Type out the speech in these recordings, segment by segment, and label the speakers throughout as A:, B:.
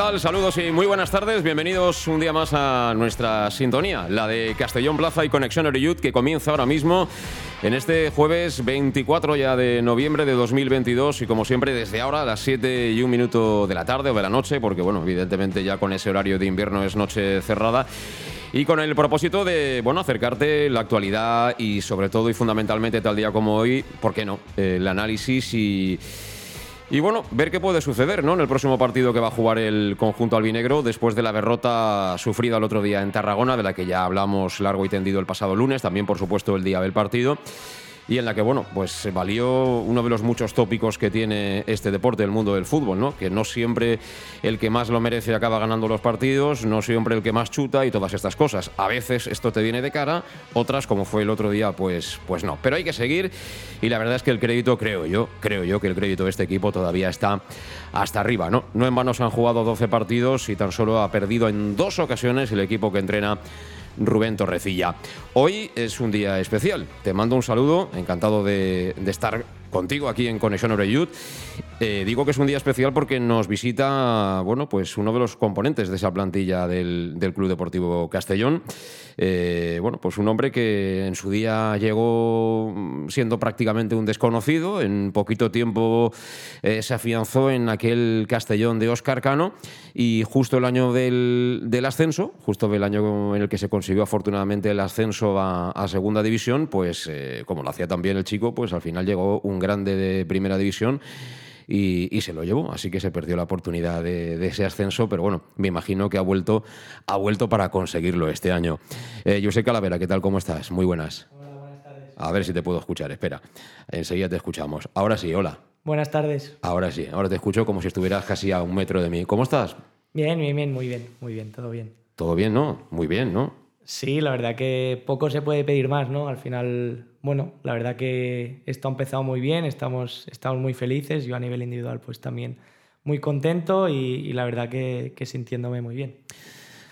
A: Tal? Saludos y muy buenas tardes. Bienvenidos un día más a nuestra sintonía, la de Castellón Plaza y Conexión Oreyud, que comienza ahora mismo en este jueves 24 ya de noviembre de 2022 y como siempre desde ahora a las 7 y un minuto de la tarde o de la noche, porque bueno, evidentemente ya con ese horario de invierno es noche cerrada. Y con el propósito de, bueno, acercarte la actualidad y sobre todo y fundamentalmente tal día como hoy, ¿por qué no? El análisis y y bueno, ver qué puede suceder ¿no? en el próximo partido que va a jugar el conjunto albinegro después de la derrota sufrida el otro día en Tarragona, de la que ya hablamos largo y tendido el pasado lunes, también por supuesto el día del partido y en la que, bueno, pues se valió uno de los muchos tópicos que tiene este deporte, el mundo del fútbol, ¿no? Que no siempre el que más lo merece acaba ganando los partidos, no siempre el que más chuta y todas estas cosas. A veces esto te viene de cara, otras, como fue el otro día, pues, pues no. Pero hay que seguir y la verdad es que el crédito, creo yo, creo yo que el crédito de este equipo todavía está hasta arriba, ¿no? No en vano se han jugado 12 partidos y tan solo ha perdido en dos ocasiones el equipo que entrena Rubén Torrecilla. Hoy es un día especial. Te mando un saludo, encantado de, estar contigo aquí en Conexión Oreyud. Eh, digo que es un día especial porque nos visita, bueno, pues uno de los componentes de esa plantilla del, del Club Deportivo Castellón. Eh, bueno, pues un hombre que en su día llegó siendo prácticamente un desconocido, en poquito tiempo eh, se afianzó en aquel Castellón de Oscar Cano y justo el año del, del, ascenso, justo el año en el que se consiguió afortunadamente el ascenso a, a Segunda División, pues como lo hacía también el chico, pues al final llegó un grande de Primera División y, y, se lo llevó. Así que se perdió la oportunidad de, de, ese ascenso, pero bueno, me imagino que ha vuelto, ha vuelto para conseguirlo este año. Eh, José Calavera, ¿qué tal? ¿Cómo estás? Muy buenas.
B: Hola, buenas tardes.
A: A ver si te puedo escuchar, espera. Enseguida te escuchamos. Ahora sí, hola.
B: Buenas tardes.
A: Ahora sí, ahora te escucho como si estuvieras casi a un metro de mí. ¿Cómo estás?
B: Bien, bien, bien, muy bien, muy bien, todo bien.
A: Todo bien, ¿no? Muy bien, ¿no?
B: Sí, la verdad que poco se puede pedir más, ¿no? Al final, bueno, la verdad que esto ha empezado muy bien, estamos, estamos muy felices, yo a nivel individual pues también muy contento y, y la verdad que, que, sintiéndome muy bien.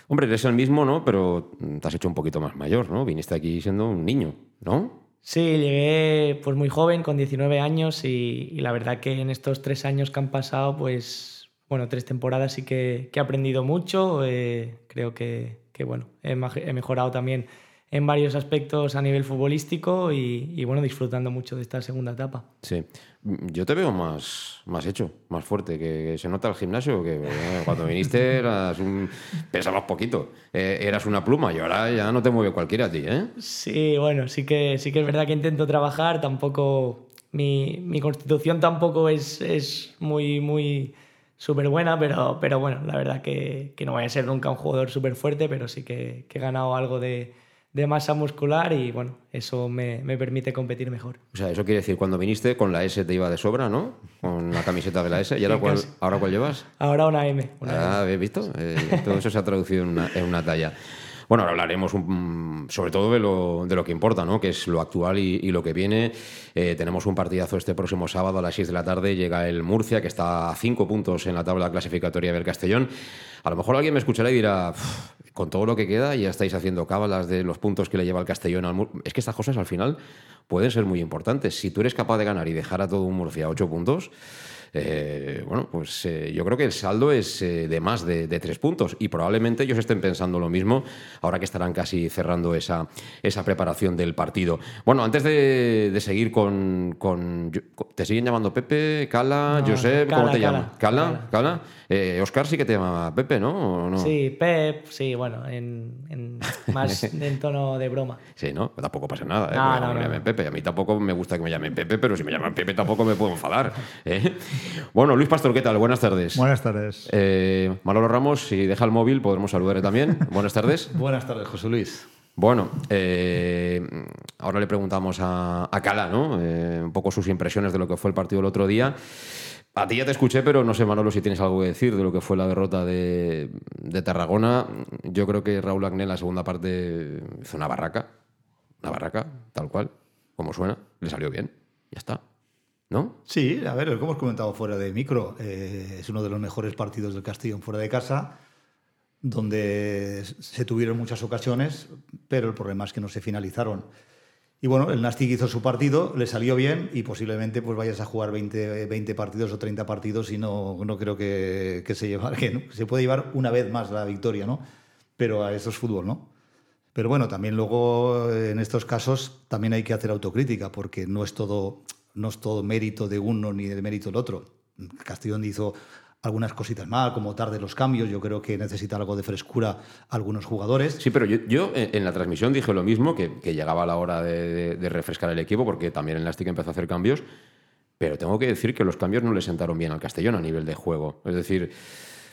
A: Hombre, eres el mismo, ¿no? Pero te has hecho un poquito más mayor, ¿no? Viniste aquí siendo un niño, ¿no?
B: Sí, llegué pues muy joven, con 19 años y, y la verdad que en estos tres años que han pasado, pues, bueno, tres temporadas sí que, que he aprendido mucho, eh, creo que, que bueno, he, he, mejorado también en varios aspectos a nivel futbolístico y, y, bueno, disfrutando mucho de esta segunda etapa.
A: Sí, yo te veo más, más hecho, más fuerte, que, se nota el gimnasio, que eh, cuando viniste eras un, pesabas poquito, eh, eras una pluma y ahora ya no te mueve cualquiera a ti, ¿eh?
B: Sí, bueno, sí que, sí que es verdad que intento trabajar, tampoco, mi, mi constitución tampoco es, es muy, muy súper buena, pero, pero bueno, la verdad que, que, no voy a ser nunca un jugador súper fuerte, pero sí que, que, he ganado algo de, de, masa muscular y bueno, eso me, me, permite competir mejor.
A: O sea, eso quiere decir, cuando viniste con la S te iba de sobra, ¿no? Con la camiseta de la S. ¿Y ahora, cuál, ¿ahora cuál llevas?
B: Ahora una M. Una
A: ah, ¿habéis visto? Eh, todo eso se ha traducido en una, en una talla. Bueno, ahora hablaremos sobre todo de lo, de lo, que importa, ¿no? que es lo actual y, y lo que viene. Eh, tenemos un partidazo este próximo sábado a las 6 de la tarde. Llega el Murcia, que está a 5 puntos en la tabla clasificatoria del Castellón. A lo mejor alguien me escuchará y dirá, con todo lo que queda, ya estáis haciendo cábalas de los puntos que le lleva el Castellón al Murcia. Es que estas cosas al final pueden ser muy importantes. Si tú eres capaz de ganar y dejar a todo un Murcia a 8 puntos, eh, bueno, pues eh, yo creo que el saldo es eh, de más de, tres puntos y probablemente ellos estén pensando lo mismo ahora que estarán casi cerrando esa, esa preparación del partido. Bueno, antes de, seguir con, ¿Te siguen llamando Pepe, Cala, Josep? ¿Cómo te llaman? ¿Cala? ¿Cala? Oscar sí que te llama Pepe, ¿no?
B: Sí, Pep, sí, bueno, en, más en tono de broma.
A: Sí, ¿no? Tampoco pasa nada, ¿eh? No, no, me llamen Pepe. A mí tampoco me gusta que me llamen Pepe, pero si me llaman Pepe tampoco me puedo enfadar. Bueno, Luis Pastor, ¿qué tal? Buenas tardes.
C: Buenas tardes.
A: Eh, Manolo Ramos, si deja el móvil, podremos saludarle también. Buenas tardes.
C: Buenas tardes, José Luis.
A: Bueno, eh, ahora le preguntamos a, Cala, ¿no? Eh, un poco sus impresiones de lo que fue el partido el otro día. A ti ya te escuché, pero no sé, Manolo, si tienes algo que decir de lo que fue la derrota de, de Tarragona. Yo creo que Raúl Agné en la segunda parte hizo una barraca. Una barraca, tal cual, como suena. Le salió bien. Ya está. ¿No?
C: Sí, a ver, como hemos comentado fuera de micro, eh, es uno de los mejores partidos del Castellón fuera de casa, donde se tuvieron muchas ocasiones, pero el problema es que no se finalizaron. Y bueno, el Nastic hizo su partido, le salió bien y posiblemente pues vayas a jugar 20, 20 partidos o 30 partidos y no, no creo que, se llevar, se puede llevar una vez más la victoria, ¿no? Pero a eso es fútbol, ¿no? Pero bueno, también luego en estos casos también hay que hacer autocrítica porque no es todo no es todo mérito de uno ni de mérito del otro. Castellón hizo algunas cositas mal, como tarde los cambios. Yo creo que necesita algo de frescura algunos jugadores.
A: Sí, pero yo, eh, en la transmisión dije lo mismo, que, llegaba la hora de, refrescar el equipo, porque también en la empezó a hacer cambios. Pero tengo que decir que los cambios no le sentaron bien al Castellón a nivel de juego. Es decir,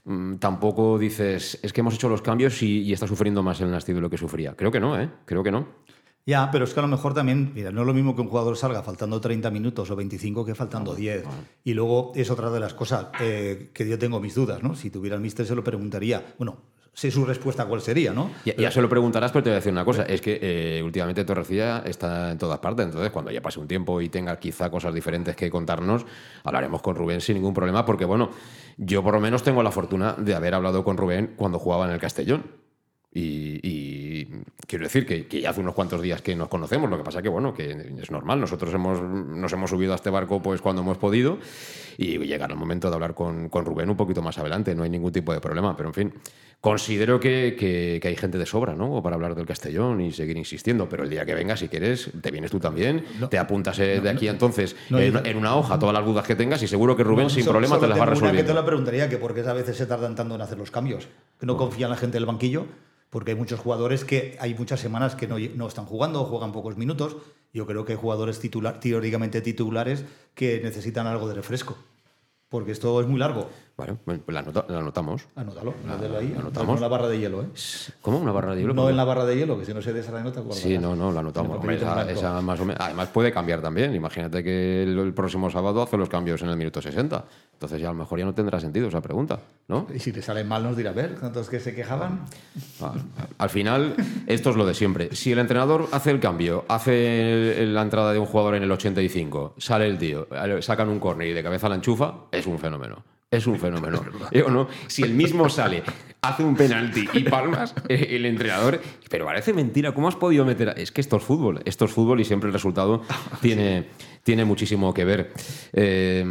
A: mm, tampoco dices, es que hemos hecho los cambios y, está sufriendo más el Nasti de lo que sufría. Creo que no, ¿eh? Creo que no.
C: Ya, pero es que a lo mejor también, mira, no es lo mismo que un jugador salga faltando 30 minutos o 25 que faltando 10. Y luego es otra de las cosas eh, que yo tengo mis dudas, ¿no? Si tuviera el mister se lo preguntaría. Bueno, sé su respuesta cuál sería, ¿no?
A: Ya, se lo preguntarás, pero te voy a decir una cosa. Es que eh, últimamente Torrecilla está en todas partes. Entonces, cuando ya pase un tiempo y tenga quizá cosas diferentes que contarnos, hablaremos con Rubén sin ningún problema. Porque, bueno, yo por lo menos tengo la fortuna de haber hablado con Rubén cuando jugaba en el Castellón. Y, quiero decir que, ya hace unos cuantos días que nos conocemos, lo que pasa que, bueno, que es normal, nosotros hemos, nos hemos subido a este barco pues cuando hemos podido y llegará el momento de hablar con, con, Rubén un poquito más adelante, no hay ningún tipo de problema, pero en fin, considero que, que, hay gente de sobra, ¿no? Para hablar del Castellón y seguir insistiendo, pero el día que venga, si quieres, te vienes tú también, te apuntas eh, de aquí entonces en, una hoja todas las dudas que tengas y seguro que Rubén sin problema te las va a resolver.
C: que te la preguntaría, que por qué a veces se tardan tanto en hacer los cambios, que no confía en la gente del banquillo porque hay muchos jugadores que hay muchas semanas que no, no están jugando o juegan pocos minutos. Yo creo que hay jugadores titular, teóricamente titulares que necesitan algo de refresco, porque esto es muy largo.
A: Bueno, pues la, anotamos.
C: Anótalo, ahí. Anotamos. la barra de hielo, ¿eh?
A: ¿Cómo? ¿Una barra de hielo?
C: No en la barra de hielo, que si no se de esa nota,
A: Sí, no, no, la anotamos. esa, más o menos. Además puede cambiar también. Imagínate que el, próximo sábado hace los cambios en el minuto 60. Entonces ya a lo mejor ya no tendrá sentido esa pregunta, ¿no?
C: Y si te salen mal nos dirá, a ver, ¿cuántos que se quejaban?
A: Ah, al final, esto es lo de siempre. Si el entrenador hace el cambio, hace la entrada de un jugador en el 85, sale el tío, sacan un córner y de cabeza la enchufa, es un fenómeno es un fenómeno. ¿Eh no? Si el mismo sale, hace un penalti y palmas, eh, el entrenador. Pero parece mentira, ¿cómo has podido meter.? Es que esto es fútbol, esto es fútbol y siempre el resultado tiene, tiene muchísimo que ver. Eh,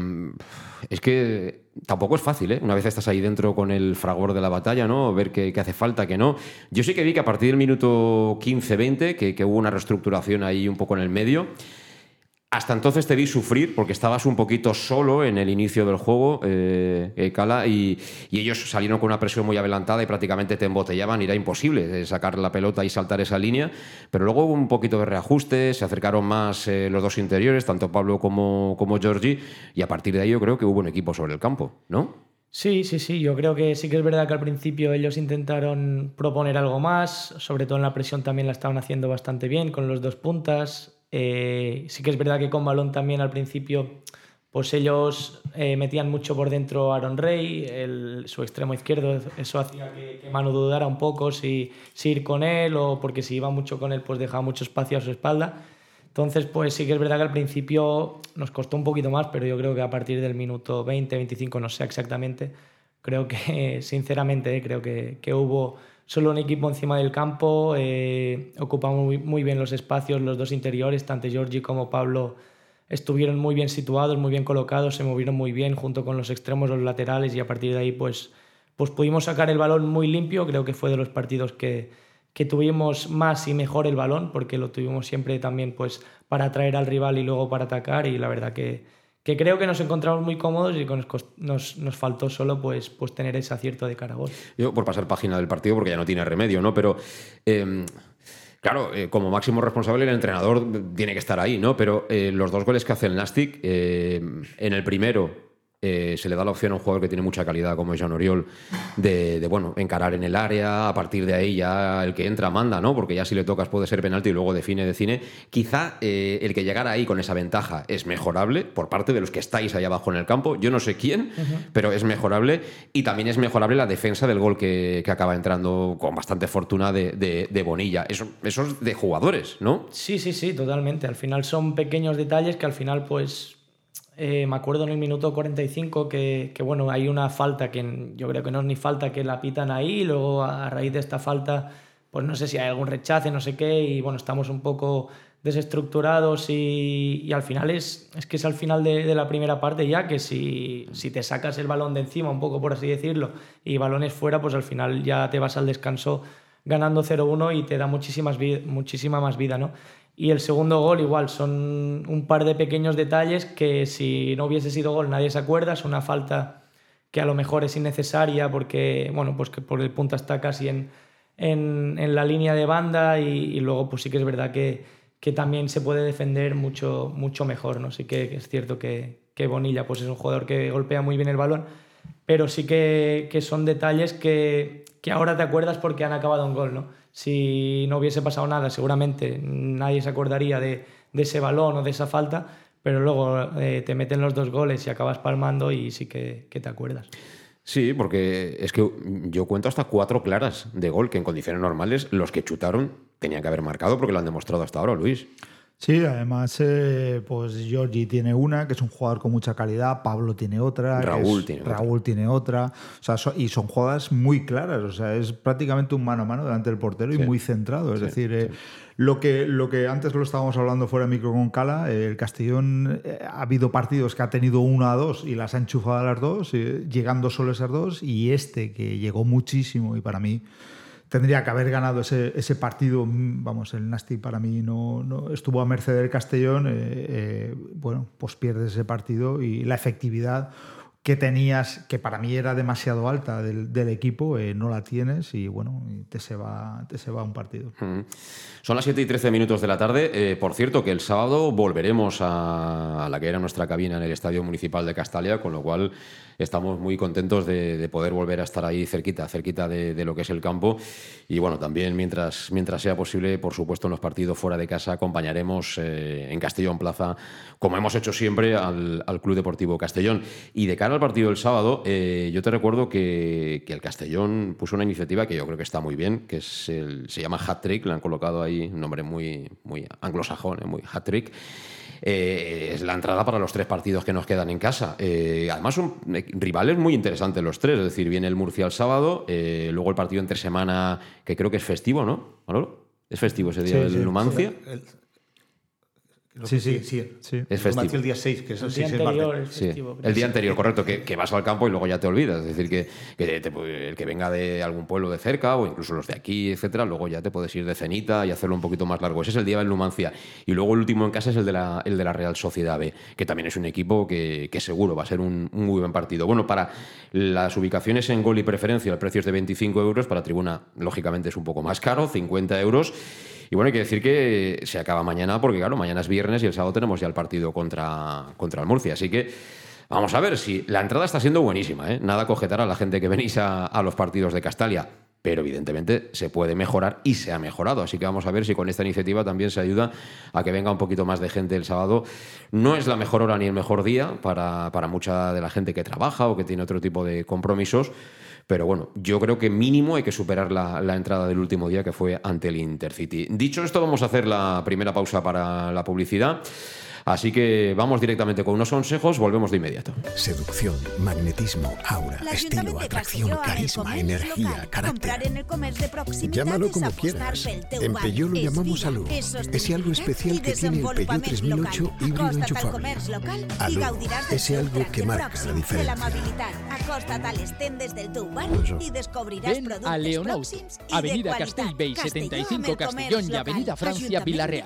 A: es que tampoco es fácil, ¿eh? Una vez estás ahí dentro con el fragor de la batalla, ¿no? Ver qué, hace falta, qué no. Yo sí que vi que a partir del minuto 15-20, que, que hubo una reestructuración ahí un poco en el medio. Hasta entonces te vi sufrir porque estabas un poquito solo en el inicio del juego, eh, eh Cala, y, ellos salieron con una presión muy adelantada y prácticamente te embotellaban era imposible eh, sacar la pelota y saltar esa línea. Pero luego hubo un poquito de reajuste, se acercaron más eh, los dos interiores, tanto Pablo como, como Georgie, y a partir de ahí yo creo que hubo un equipo sobre el campo, ¿no?
B: Sí, sí, sí. Yo creo que sí que es verdad que al principio ellos intentaron proponer algo más, sobre todo en la presión también la estaban haciendo bastante bien con los dos puntas. Eh, sí que es verdad que con balón también al principio, pues ellos eh, metían mucho por dentro a Aaron Rey, su extremo izquierdo, eso hacía que, que Manu dudara un poco si, ir con él o porque si iba mucho con él pues dejaba mucho espacio a su espalda. Entonces, pues sí que es verdad que al principio nos costó un poquito más, pero yo creo que a partir del minuto 20, 25, no sé exactamente, creo que, sinceramente, creo que, que hubo solo un equipo encima del campo, eh, ocupa muy, muy, bien los espacios, los dos interiores, tanto Giorgi como Pablo estuvieron muy bien situados, muy bien colocados, se movieron muy bien junto con los extremos, los laterales y a partir de ahí pues, pues pudimos sacar el balón muy limpio. Creo que fue de los partidos que, que tuvimos más y mejor el balón porque lo tuvimos siempre también pues para atraer al rival y luego para atacar y la verdad que, que creo que nos encontramos muy cómodos y nos, nos, faltó solo pues, pues tener ese acierto de cara.
A: Yo por pasar página del partido porque ya no tiene remedio, ¿no? Pero... Em, Claro, eh, como máximo responsable el entrenador tiene que estar ahí, ¿no? Pero eh, los dos goles que hace el Nastic, eh, en el primero eh, se le da la opción a un jugador que tiene mucha calidad como es Jean Oriol de, bueno, encarar en el área, a partir de ahí ya el que entra manda, ¿no? Porque ya si le tocas puede ser penalti y luego define de cine. Quizá eh, el que llegara ahí con esa ventaja es mejorable por parte de los que estáis ahí abajo en el campo. Yo no sé quién, pero es mejorable. Y también es mejorable la defensa del gol que, acaba entrando con bastante fortuna de, Bonilla. Eso, eso es de jugadores, ¿no?
B: Sí, sí, sí, totalmente. Al final son pequeños detalles que al final pues eh, me acuerdo en el minuto 45 que, bueno, hay una falta que yo creo que no es ni falta que la pitan ahí, y luego a raíz de esta falta, pues no sé si hay algún rechace, no sé qué, y bueno, estamos un poco desestructurados y, y al final es, es que es al final de, de, la primera parte ya que si, si te sacas el balón de encima, un poco por así decirlo, y balones fuera, pues al final ya te vas al descanso ganando 0-1 y te da muchísimas, muchísima más vida, ¿no? Y el segundo gol igual, son un par de pequeños detalles que si no hubiese sido gol nadie se acuerda, es una falta que a lo mejor es innecesaria porque, bueno, pues que por el punta está casi en, en, la línea de banda y, luego pues sí que es verdad que, que, también se puede defender mucho, mucho mejor, ¿no? Sí que es cierto que, que Bonilla pues es un jugador que golpea muy bien el balón, pero sí que, que son detalles que, que ahora te acuerdas porque han acabado un gol, ¿no? Si no hubiese pasado nada, seguramente nadie se acordaría de, ese balón o de esa falta, pero luego eh, te meten los dos goles y acabas palmando y sí que, te acuerdas.
A: Sí, porque es que yo cuento hasta cuatro claras de gol que en condiciones normales los que chutaron tenían que haber marcado porque lo han demostrado hasta ahora, Luis.
D: Sí, además, eh, pues Giorgi tiene una, que es un jugador con mucha calidad, Pablo tiene otra,
A: Raúl, tiene,
D: Raúl
A: otra.
D: tiene otra. O sea, y son jugadas muy claras, o sea, es prácticamente un mano a mano delante del portero y muy centrado. Es decir, eh, lo, que, lo que antes lo estábamos hablando fuera de micro con Cala, eh, el Castellón ha habido partidos que ha tenido una a dos y las ha enchufado a las dos, llegando solo esas dos, y este que llegó muchísimo y para mí tendría que haber ganado ese, ese partido. Vamos, el Nasti para mí no, no estuvo a merced del Castellón. Eh, eh, bueno, pues pierdes ese partido y la efectividad que tenías, que para mí era demasiado alta del, del equipo, eh, no la tienes y bueno, te se va, te se va un partido.
A: Son las 7 y 13 minutos de la tarde. Eh, por cierto, que el sábado volveremos a, a, la que era nuestra cabina en el Estadio Municipal de Castalia, con lo cual estamos muy contentos de, de poder volver a estar ahí cerquita, cerquita de, de, lo que es el campo. Y bueno, también mientras, mientras sea posible, por supuesto, en los partidos fuera de casa acompañaremos eh, en Castellón Plaza, como hemos hecho siempre, al, al Club Deportivo Castellón. Y de cara al partido del sábado, eh, yo te recuerdo que, que, el Castellón puso una iniciativa que yo creo que está muy bien, que es el, se llama Hat Trick, le han colocado ahí un nombre muy, muy anglosajón, eh, muy Hat Trick. Eh, es la entrada para los tres partidos que nos quedan en casa. Eh, además, son rivales muy interesantes los tres. Es decir, viene el Murcia el sábado, eh, luego el partido entre semana, que creo que es festivo, ¿no? Es festivo ese día
C: sí,
A: del
C: sí,
A: Numancia.
C: Sí, el,
D: Sí, sí,
C: sí,
D: sí.
A: Es festivo.
C: El día 6, que es el,
B: el día
C: 6
B: anterior.
A: El día anterior, correcto, que, que, vas al campo y luego ya te olvidas. Es decir, que, que te, el que venga de algún pueblo de cerca o incluso los de aquí, etcétera, luego ya te puedes ir de cenita y hacerlo un poquito más largo. Ese es el día del Numancia. Y luego el último en casa es el de la, el de la Real Sociedad B, que también es un equipo que, que seguro va a ser un, un, muy buen partido. Bueno, para las ubicaciones en gol y preferencia, el precio es de 25 euros. Para tribuna, lógicamente, es un poco más caro, 50 euros. Y bueno, hay que decir que se acaba mañana porque, claro, mañana es viernes y el sábado tenemos ya el partido contra, contra el Murcia. Así que vamos a ver si la entrada está siendo buenísima. ¿eh? Nada cogetar a la gente que venís a, a los partidos de Castalia. Pero evidentemente se puede mejorar y se ha mejorado. Así que vamos a ver si con esta iniciativa también se ayuda a que venga un poquito más de gente el sábado. No es la mejor hora ni el mejor día para, para mucha de la gente que trabaja o que tiene otro tipo de compromisos. Pero bueno, yo creo que mínimo hay que superar la, entrada del último día que fue ante el Intercity. Dicho esto, vamos a hacer la primera pausa para la publicidad. Así que vamos directamente con unos consejos, volvemos de inmediato.
E: Seducción, magnetismo, aura, estilo, atracción, carisma, energía, carácter. Llámalo como quieras. En Peugeot lo llamamos Salud. Ese algo especial que tiene el Peugeot 3008 híbrido enchufable. Alú, ese algo que marca la diferencia.
F: Ven a Leonauto, Avenida Castellbey 75 Castellón y Avenida Francia Villarreal.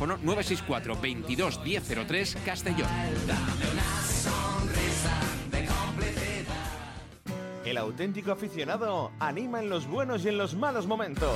G: 964 22 1003 Castellón.
H: El auténtico aficionado anima en los buenos y en los malos momentos.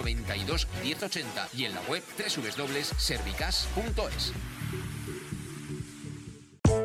G: 92 1080 y en la web www.servicas.es.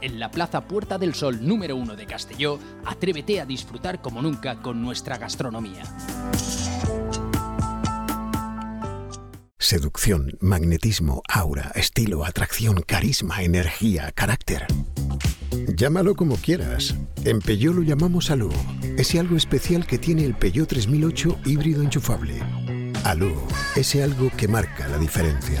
F: en la Plaza Puerta del Sol número 1 de Castelló, atrévete a disfrutar como nunca con nuestra gastronomía.
E: Seducción, magnetismo, aura, estilo, atracción, carisma, energía, carácter. Llámalo como quieras. En Peugeot lo llamamos Alú. Ese algo especial que tiene el Peugeot 3008 híbrido enchufable. Alú, ese algo que marca la diferencia.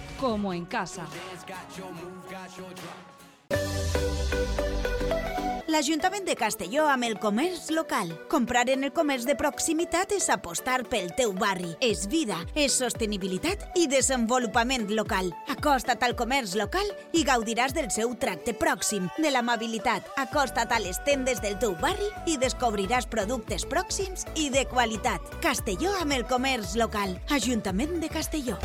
I: como en casa.
J: l'Ajuntament de Castelló amb el comerç local. Comprar en el comerç de proximitat és apostar pel teu barri. És vida, és sostenibilitat i desenvolupament local. Acosta't al comerç local i gaudiràs del seu tracte pròxim, de l'amabilitat. Acosta't a les tendes del teu barri i descobriràs productes pròxims i de qualitat. Castelló amb el comerç local. Ajuntament de Castelló.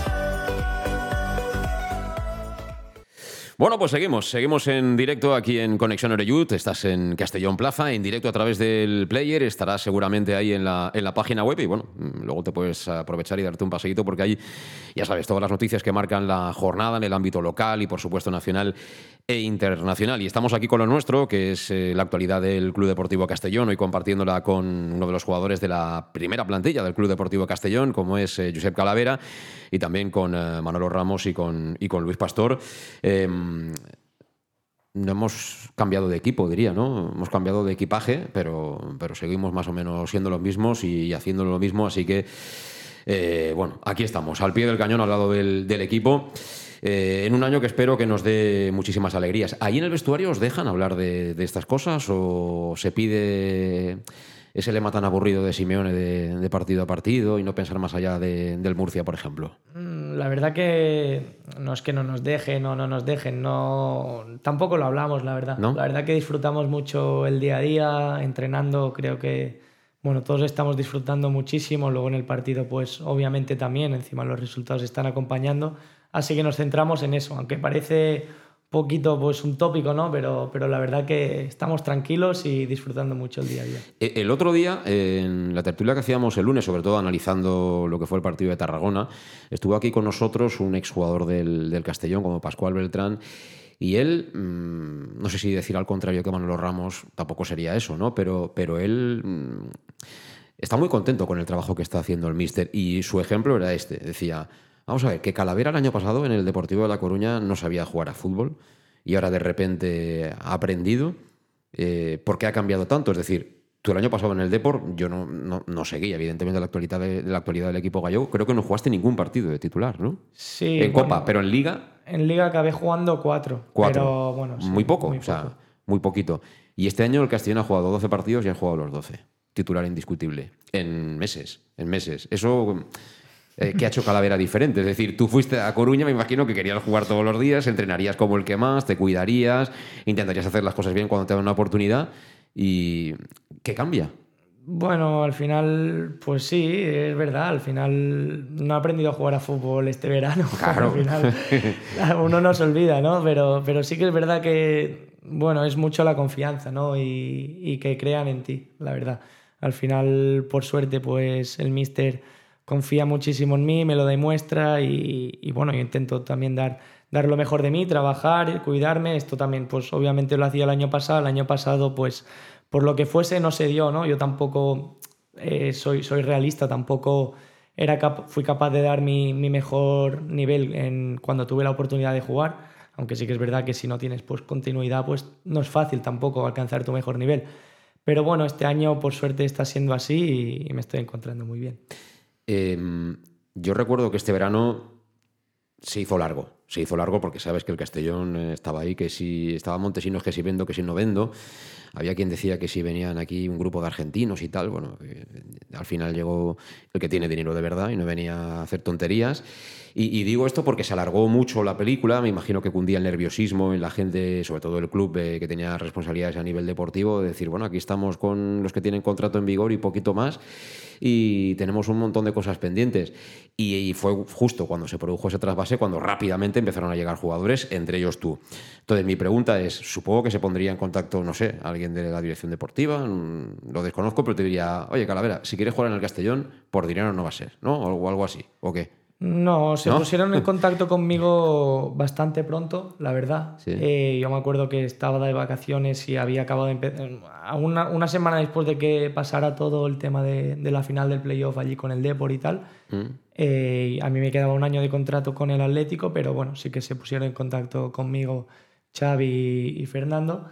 A: Bueno, pues seguimos, seguimos en directo aquí en Conexión Oreyud, estás en Castellón Plaza, en directo a través del player, estarás seguramente ahí en la, en la página web y bueno, luego te puedes aprovechar y darte un paseíto porque ahí, ya sabes, todas las noticias que marcan la jornada en el ámbito local y por supuesto nacional e internacional. Y estamos aquí con lo nuestro, que es eh, la actualidad del Club Deportivo Castellón, hoy compartiéndola con uno de los jugadores de la primera plantilla del Club Deportivo Castellón, como es eh, Josep Calavera, y también con eh, Manolo Ramos y con, y con Luis Pastor. Em, no hemos cambiado de equipo, diría, ¿no? Hemos cambiado de equipaje, pero, pero seguimos más o menos siendo los mismos y, haciendo lo mismo, así que, eh, bueno, aquí estamos, al pie del cañón, al lado del, equipo. Eh, en un año que espero que nos dé muchísimas alegrías. ¿Ahí en el vestuario os dejan hablar de, de estas cosas o se pide ese lema tan aburrido de Simeone de, partido a partido y no pensar más allá del Murcia, por ejemplo?
B: Mm, la verdad que no es que no nos dejen o no nos dejen, no, tampoco lo hablamos, la verdad. La verdad que disfrutamos mucho el día a día, entrenando, creo que bueno, todos estamos disfrutando muchísimo, luego en el partido pues obviamente también, encima los resultados están acompañando, así que nos centramos en eso, aunque parece poquito pues un tópico, ¿no? Pero, pero la verdad que estamos tranquilos y disfrutando mucho el día a día.
A: E, el otro día, en la tertulia que hacíamos el lunes, sobre todo analizando lo que fue el partido de Tarragona, estuvo aquí con nosotros un exjugador del, del Castellón, como Pascual Beltrán, y él, mm, no sé si decir al contrario que Manolo Ramos, tampoco sería eso, ¿no? Pero, pero él mm, está muy contento con el trabajo que está haciendo el míster y su ejemplo era este. Decía, Vamos a ver, que Calavera el año pasado en el Deportivo de La Coruña no sabía jugar a fútbol y ahora de repente ha aprendido. Eh, ¿Por qué ha cambiado tanto? Es decir, tú el año pasado en el Deport, yo no, no, seguía evidentemente la actualidad, de, la actualidad del equipo gallego. Creo que no jugaste ningún partido de titular, ¿no?
B: Sí.
A: En Copa, pero en Liga.
B: En Liga acabé jugando cuatro.
A: Cuatro.
B: Pero bueno.
A: muy poco, o sea, muy poquito. Y este año el Castellón ha jugado 12 partidos y han jugado los 12. Titular indiscutible. En meses. En meses. Eso eh, que ha hecho Calavera diferente. Es decir, tú fuiste a Coruña, me imagino que querías jugar todos los días, entrenarías como el que más, te cuidarías, intentarías hacer las cosas bien cuando te dan una oportunidad. ¿Y qué cambia?
B: Bueno, al final, pues sí, es verdad. Al final no he aprendido a jugar a fútbol este verano.
A: Claro.
B: al final, uno no se olvida, ¿no? Pero, pero sí que es verdad que, bueno, es mucho la confianza, ¿no? Y, y que crean en ti, la verdad. Al final, por suerte, pues el míster confía muchísimo en mí, me lo demuestra y, bueno, yo intento también dar, dar lo mejor de mí, trabajar, cuidarme. Esto también, pues obviamente lo hacía el año pasado. El año pasado, pues por lo que fuese, no se dio, ¿no? Yo tampoco eh, soy, soy realista, tampoco era fui capaz de dar mi, mi mejor nivel cuando tuve la oportunidad de jugar. Aunque sí que es verdad que si no tienes pues, continuidad, pues no es fácil tampoco alcanzar tu mejor nivel. Pero bueno, este año por suerte está siendo así y me estoy encontrando muy bien.
A: Em, yo recuerdo que este verano se hizo largo. Se hizo largo porque sabes que el Castellón eh, estaba ahí, que si estaba Montesinos, que si vendo, que si no vendo. Había quien decía que si venían aquí un grupo de argentinos y tal. Bueno, eh, al final llegó el que tiene dinero de verdad y no venía a hacer tonterías. Y, digo esto porque se alargó mucho la película. Me imagino que cundía el nerviosismo en la gente, sobre todo el club eh, que tenía responsabilidades a nivel deportivo, de decir, bueno, aquí estamos con los que tienen contrato en vigor y poquito más y tenemos un montón de cosas pendientes. Y, fue justo cuando se produjo ese trasvase, cuando rápidamente empezaron a llegar jugadores, entre ellos tú. Entonces, mi pregunta es, supongo que se pondría en contacto, no sé, alguien de la dirección deportiva, mm, lo desconozco, pero te diría, oye, Calavera, si quieres jugar en el Castellón, por dinero no va a ser, ¿no? O algo así, ¿o qué?
B: No, se pusieron en contacto conmigo bastante pronto, la verdad. Eh, yo me acuerdo que estaba de vacaciones y había acabado de empezar. Una, una, semana después de que pasara todo el tema de, de la final del playoff allí con el Depor y tal. Mm. Eh, a mí me quedaba un año de contrato con el Atlético, pero bueno, sí que se pusieron en contacto conmigo Xavi y Fernando.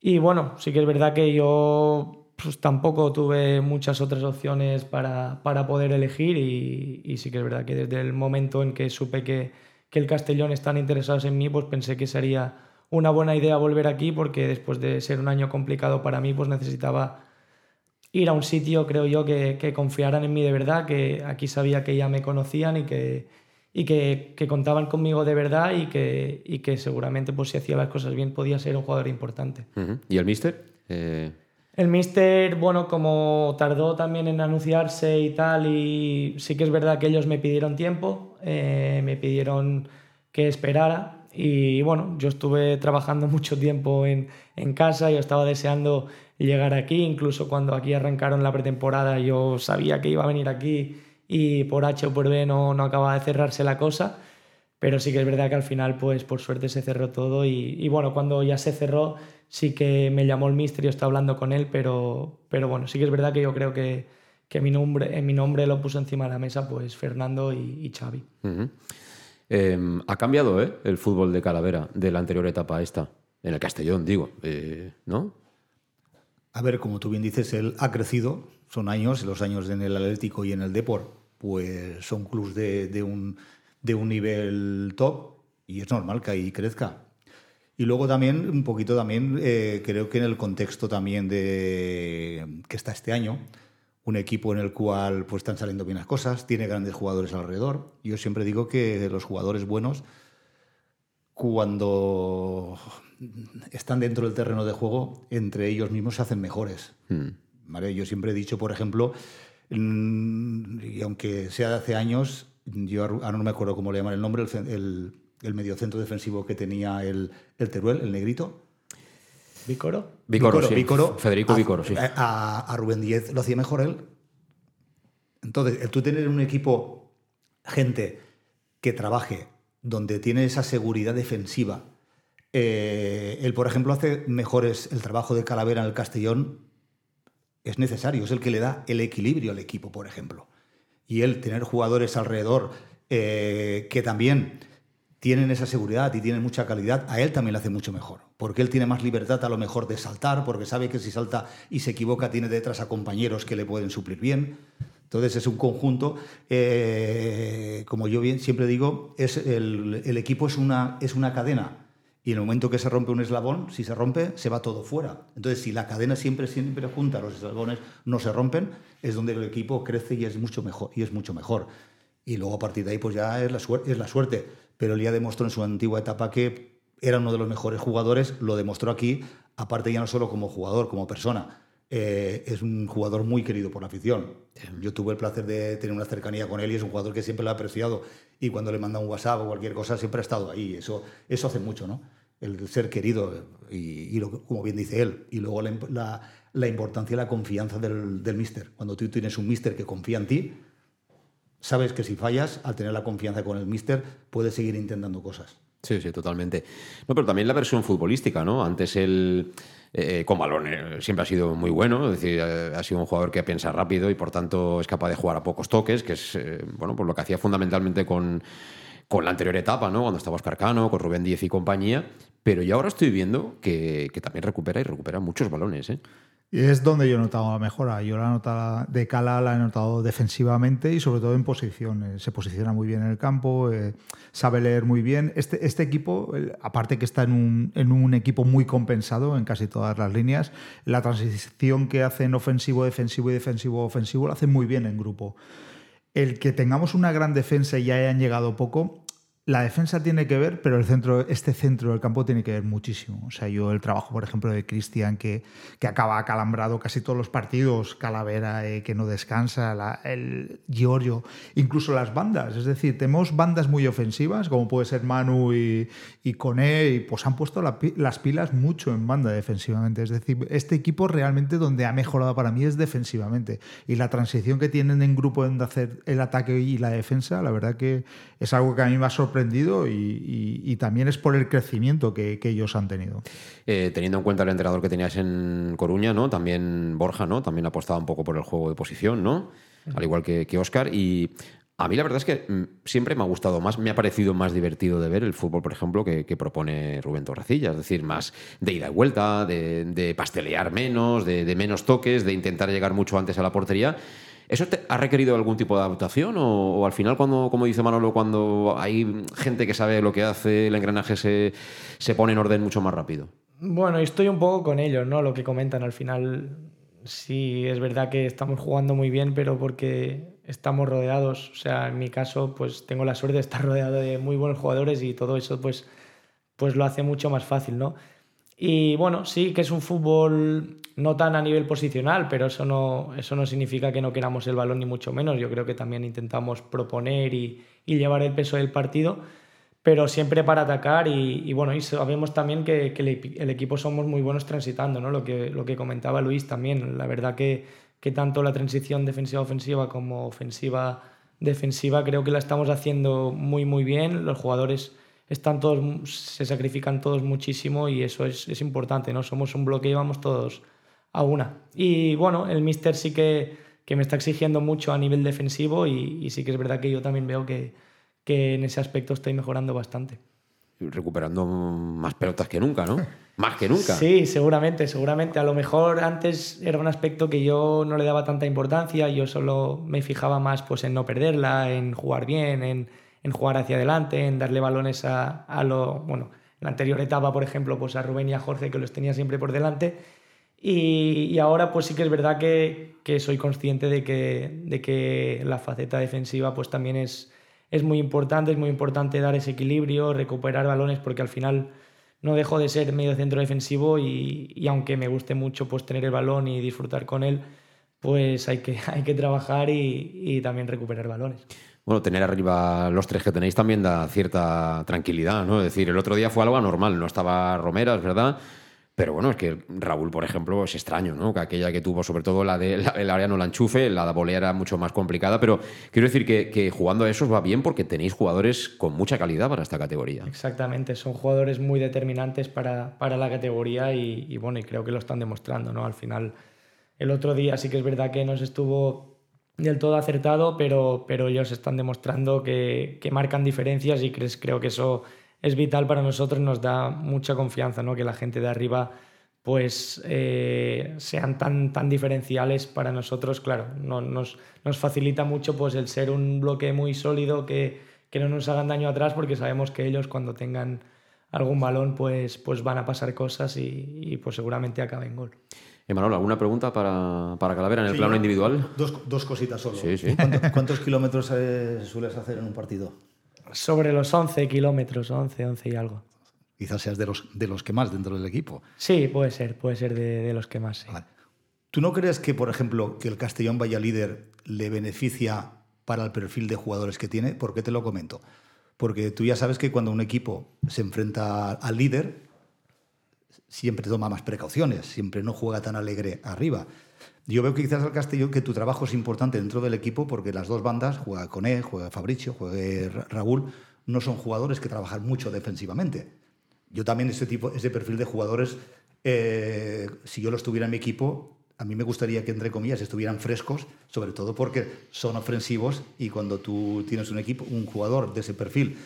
B: Y bueno, sí que es verdad que yo pues tampoco tuve muchas otras opciones para, para poder elegir y, sí que es verdad que desde el momento en que supe que, que el Castellón están interesados en mí, pues pensé que sería una buena idea volver aquí porque después de ser un año complicado para mí, pues necesitaba ir a un sitio, creo yo, que, que confiaran en mí de verdad, que aquí sabía que ya me conocían y que, y que, que contaban conmigo de verdad y que, y que seguramente pues si hacía las cosas bien podía ser un jugador importante.
A: ¿Y el míster? Eh,
B: el míster, bueno, como tardó también en anunciarse y tal, y sí que es verdad que ellos me pidieron tiempo, eh, me pidieron que esperara, y bueno, yo estuve trabajando mucho tiempo en, en casa, yo estaba deseando llegar aquí, incluso cuando aquí arrancaron la pretemporada yo sabía que iba a venir aquí y por H o por B no, no acababa de cerrarse la cosa, pero sí que es verdad que al final pues por suerte se cerró todo y bueno, cuando ya se cerró sí que me llamó el mister y estaba hablando con él, pero, pero bueno, sí que es verdad que yo creo que, que mi nombre, en mi nombre lo puso encima de la mesa pues Fernando y, y Xavi.
A: Em, ha cambiado ¿eh? el fútbol de Calavera de la anterior etapa a esta, en el Castellón, digo, eh, ¿no?
C: A ver, como tú bien dices, él ha crecido, son años, los años en el Atlético y en el Deport, pues son clubes de, de, un, de un nivel top y es normal que ahí crezca. Y luego también, un poquito también, eh, creo que en el contexto también de que está este año, un equipo en el cual pues están saliendo bien las cosas, tiene grandes jugadores alrededor. Yo siempre digo que los jugadores buenos, cuando están dentro del terreno de juego, entre ellos mismos se hacen mejores. Hmm. ¿Vale? Yo siempre he dicho, por ejemplo, mm, y aunque sea de hace años, yo ahora no me acuerdo cómo le llaman el nombre, el, el, el mediocentro defensivo que tenía el, el Teruel, el negrito.
B: ¿Vícoro?
A: Vícoro, sí. Federico Vícoro, sí.
C: A, a, Rubén Díez lo hacía mejor él. Entonces, el tú tener un equipo, gente que trabaje, donde tiene esa seguridad defensiva, eh, él, por ejemplo, hace mejores el trabajo de Calavera en el Castellón, es necesario, es el que le da el equilibrio al equipo, por ejemplo. Y él, tener jugadores alrededor eh, que también tienen esa seguridad y tienen mucha calidad, a él también le hace mucho mejor. Porque él tiene más libertad a lo mejor de saltar, porque sabe que si salta y se equivoca tiene detrás a compañeros que le pueden suplir bien. Entonces es un conjunto, eh, como yo siempre digo, es el, el, equipo es una, es una cadena. Y en el momento que se rompe un eslabón, si se rompe, se va todo fuera. Entonces, si la cadena siempre, siempre junta, los eslabones no se rompen, es donde el equipo crece y es mucho mejor. Y es mucho mejor. Y luego a partir de ahí, pues ya es la, suerte, es la suerte pero él ya demostró en su antigua etapa que era uno de los mejores jugadores, lo demostró aquí, aparte ya no solo como jugador, como persona. Eh, es un jugador muy querido por la afición. Yo tuve el placer de tener una cercanía con él y es un jugador que siempre lo ha apreciado. Y cuando le manda un WhatsApp o cualquier cosa, siempre ha estado ahí. Eso, eso hace mucho, ¿no? El ser querido y, y lo, como bien dice él. Y luego la, la, la importancia y la confianza del, del mister. Cuando tú tienes un mister que confía en ti, sabes que si fallas, al tener la confianza con el míster, puedes seguir intentando cosas.
A: Sí, sí, totalmente. No, pero también la versión futbolística, ¿no? Antes él, eh, con balón, eh, siempre ha sido muy bueno, es decir, eh, ha sido un jugador que piensa rápido y por tanto es capaz de jugar a pocos toques, que es, eh, bueno, pues lo que hacía fundamentalmente con, con la anterior etapa, ¿no? Cuando estaba Oscar Cano, con Rubén Díez y compañía. Pero yo ahora estoy viendo que, que también recupera y recupera muchos balones, ¿eh?
D: Es donde yo he notado la mejora. Yo la nota de Cala la he notado defensivamente y sobre todo en posición. Se posiciona muy bien en el campo, eh, sabe leer muy bien. Este, este equipo, aparte que está en un, en un, equipo muy compensado en casi todas las líneas, la transición que hace en ofensivo, defensivo y defensivo, ofensivo, lo hace muy bien en grupo. El que tengamos una gran defensa y ya hayan llegado poco, la defensa tiene que ver, pero el centro, este centro del campo tiene que ver muchísimo. O sea, yo el trabajo, por ejemplo, de Cristian, que, que acaba acalambrado casi todos los partidos, Calavera, eh, que no descansa, la, el Giorgio, incluso las bandas. Es decir, tenemos bandas muy ofensivas, como puede ser Manu y, y Cone, y pues han puesto la, las pilas mucho en banda defensivamente. Es decir, este equipo realmente donde ha mejorado para mí es defensivamente. Y la transición que tienen en grupo de hacer el ataque y la defensa, la verdad que es algo que a mí me ha sorprendido y, y, y, también es por el crecimiento que, que ellos han tenido.
A: Eh, teniendo en cuenta el entrenador que tenías en Coruña, ¿no? También Borja, ¿no? También apostaba un poco por el juego de posición, ¿no? Al igual que, que Oscar. Y a mí la verdad es que mm, siempre me ha gustado más, me ha parecido más divertido de ver el fútbol, por ejemplo, que, que propone Rubén Torrecilla. Es decir, más de ida y vuelta, de, de pastelear menos, de, de menos toques, de intentar llegar mucho antes a la portería ¿Eso ha requerido algún tipo de adaptación o, al final, cuando, como dice Manolo, cuando hay gente que sabe lo que hace, el engranaje se, se pone en orden mucho más rápido?
B: Bueno, estoy un poco con ellos, ¿no? Lo que comentan al final. Sí, es verdad que estamos jugando muy bien, pero porque estamos rodeados. O sea, en mi caso, pues tengo la suerte de estar rodeado de muy buenos jugadores y todo eso, pues, pues lo hace mucho más fácil, ¿no? Y bueno, sí que es un fútbol no tan a nivel posicional, pero eso no, eso no significa que no queramos el balón ni mucho menos. Yo creo que también intentamos proponer y, llevar el peso del partido, pero siempre para atacar y, bueno, y sabemos también que, el, equipo somos muy buenos transitando, ¿no? Lo que, lo que comentaba Luis también. La verdad que, que tanto la transición defensiva-ofensiva como ofensiva-defensiva creo que la estamos haciendo muy, muy bien. Los jugadores están todos, se sacrifican todos muchísimo y eso es, es importante, ¿no? Somos un bloque y vamos todos a una. Y bueno, el Mister sí que, que me está exigiendo mucho a nivel defensivo y, y, sí que es verdad que yo también veo que, que en ese aspecto estoy mejorando bastante.
A: Recuperando más pelotas que nunca, ¿no? Más que nunca.
B: Sí, seguramente, seguramente. A lo mejor antes era un aspecto que yo no le daba tanta importancia, yo solo me fijaba más pues, en no perderla, en jugar bien, en en jugar hacia adelante, en darle balones a, a lo, bueno, en la anterior etapa, por ejemplo, pues a Rubén y a Jorge, que los tenía siempre por delante. Y, y ahora pues sí que es verdad que, que, soy consciente de que, de que la faceta defensiva pues también es, es muy importante, es muy importante dar ese equilibrio, recuperar balones, porque al final no dejo de ser medio centro defensivo y, y, aunque me guste mucho pues tener el balón y disfrutar con él, pues hay que, hay que trabajar y, y también recuperar balones.
A: Bueno, tener arriba los tres que tenéis también da cierta tranquilidad, ¿no? Es decir, el otro día fue algo anormal, no estaba Romera, es verdad, pero bueno, es que Raúl, por ejemplo, es extraño, ¿no? Que aquella que tuvo, sobre todo la de el área no la enchufe, la de volea era mucho más complicada, pero quiero decir que, jugando a esos va bien porque tenéis jugadores con mucha calidad para esta categoría.
B: Exactamente, son jugadores muy determinantes para, para la categoría y, y, bueno, y creo que lo están demostrando, ¿no? Al final, el otro día sí que es verdad que nos estuvo del todo acertado, pero, pero ellos están demostrando que, que marcan diferencias y creo que eso es vital para nosotros, nos da mucha confianza, ¿no? que la gente de arriba pues eh, sean tan, tan diferenciales para nosotros, claro, no, nos, nos facilita mucho pues el ser un bloque muy sólido que, que no nos hagan daño atrás porque sabemos que ellos cuando tengan algún balón pues, pues van a pasar cosas y, y pues seguramente acaben gol.
A: Emanuel, ¿alguna pregunta para, para Calavera en el plano individual?
C: Dos, dos, cositas solo.
A: Sí, sí.
C: ¿Cuántos, kilómetros eh, sueles hacer en un partido?
B: Sobre los 11 kilómetros, 11, 11 y algo.
C: Quizás seas de los, de los que más dentro del equipo.
B: Sí, puede ser, puede ser de, de los que más. Sí.
C: ¿Tú no crees que, por ejemplo, que el Castellón vaya líder le beneficia para el perfil de jugadores que tiene? ¿Por qué te lo comento? Porque tú ya sabes que cuando un equipo se enfrenta al líder, siempre toma más precauciones, siempre no juega tan alegre arriba. Yo veo que quizás al Castellón que tu trabajo es importante dentro del equipo porque las dos bandas, juega con él, juega Fabricio, juega Raúl, no son jugadores que trabajan mucho defensivamente. Yo también ese tipo, ese perfil de jugadores, eh, si yo los tuviera en mi equipo, a mí me gustaría que entre comillas estuvieran frescos, sobre todo porque son ofensivos y cuando tú tienes un equipo, un jugador de ese perfil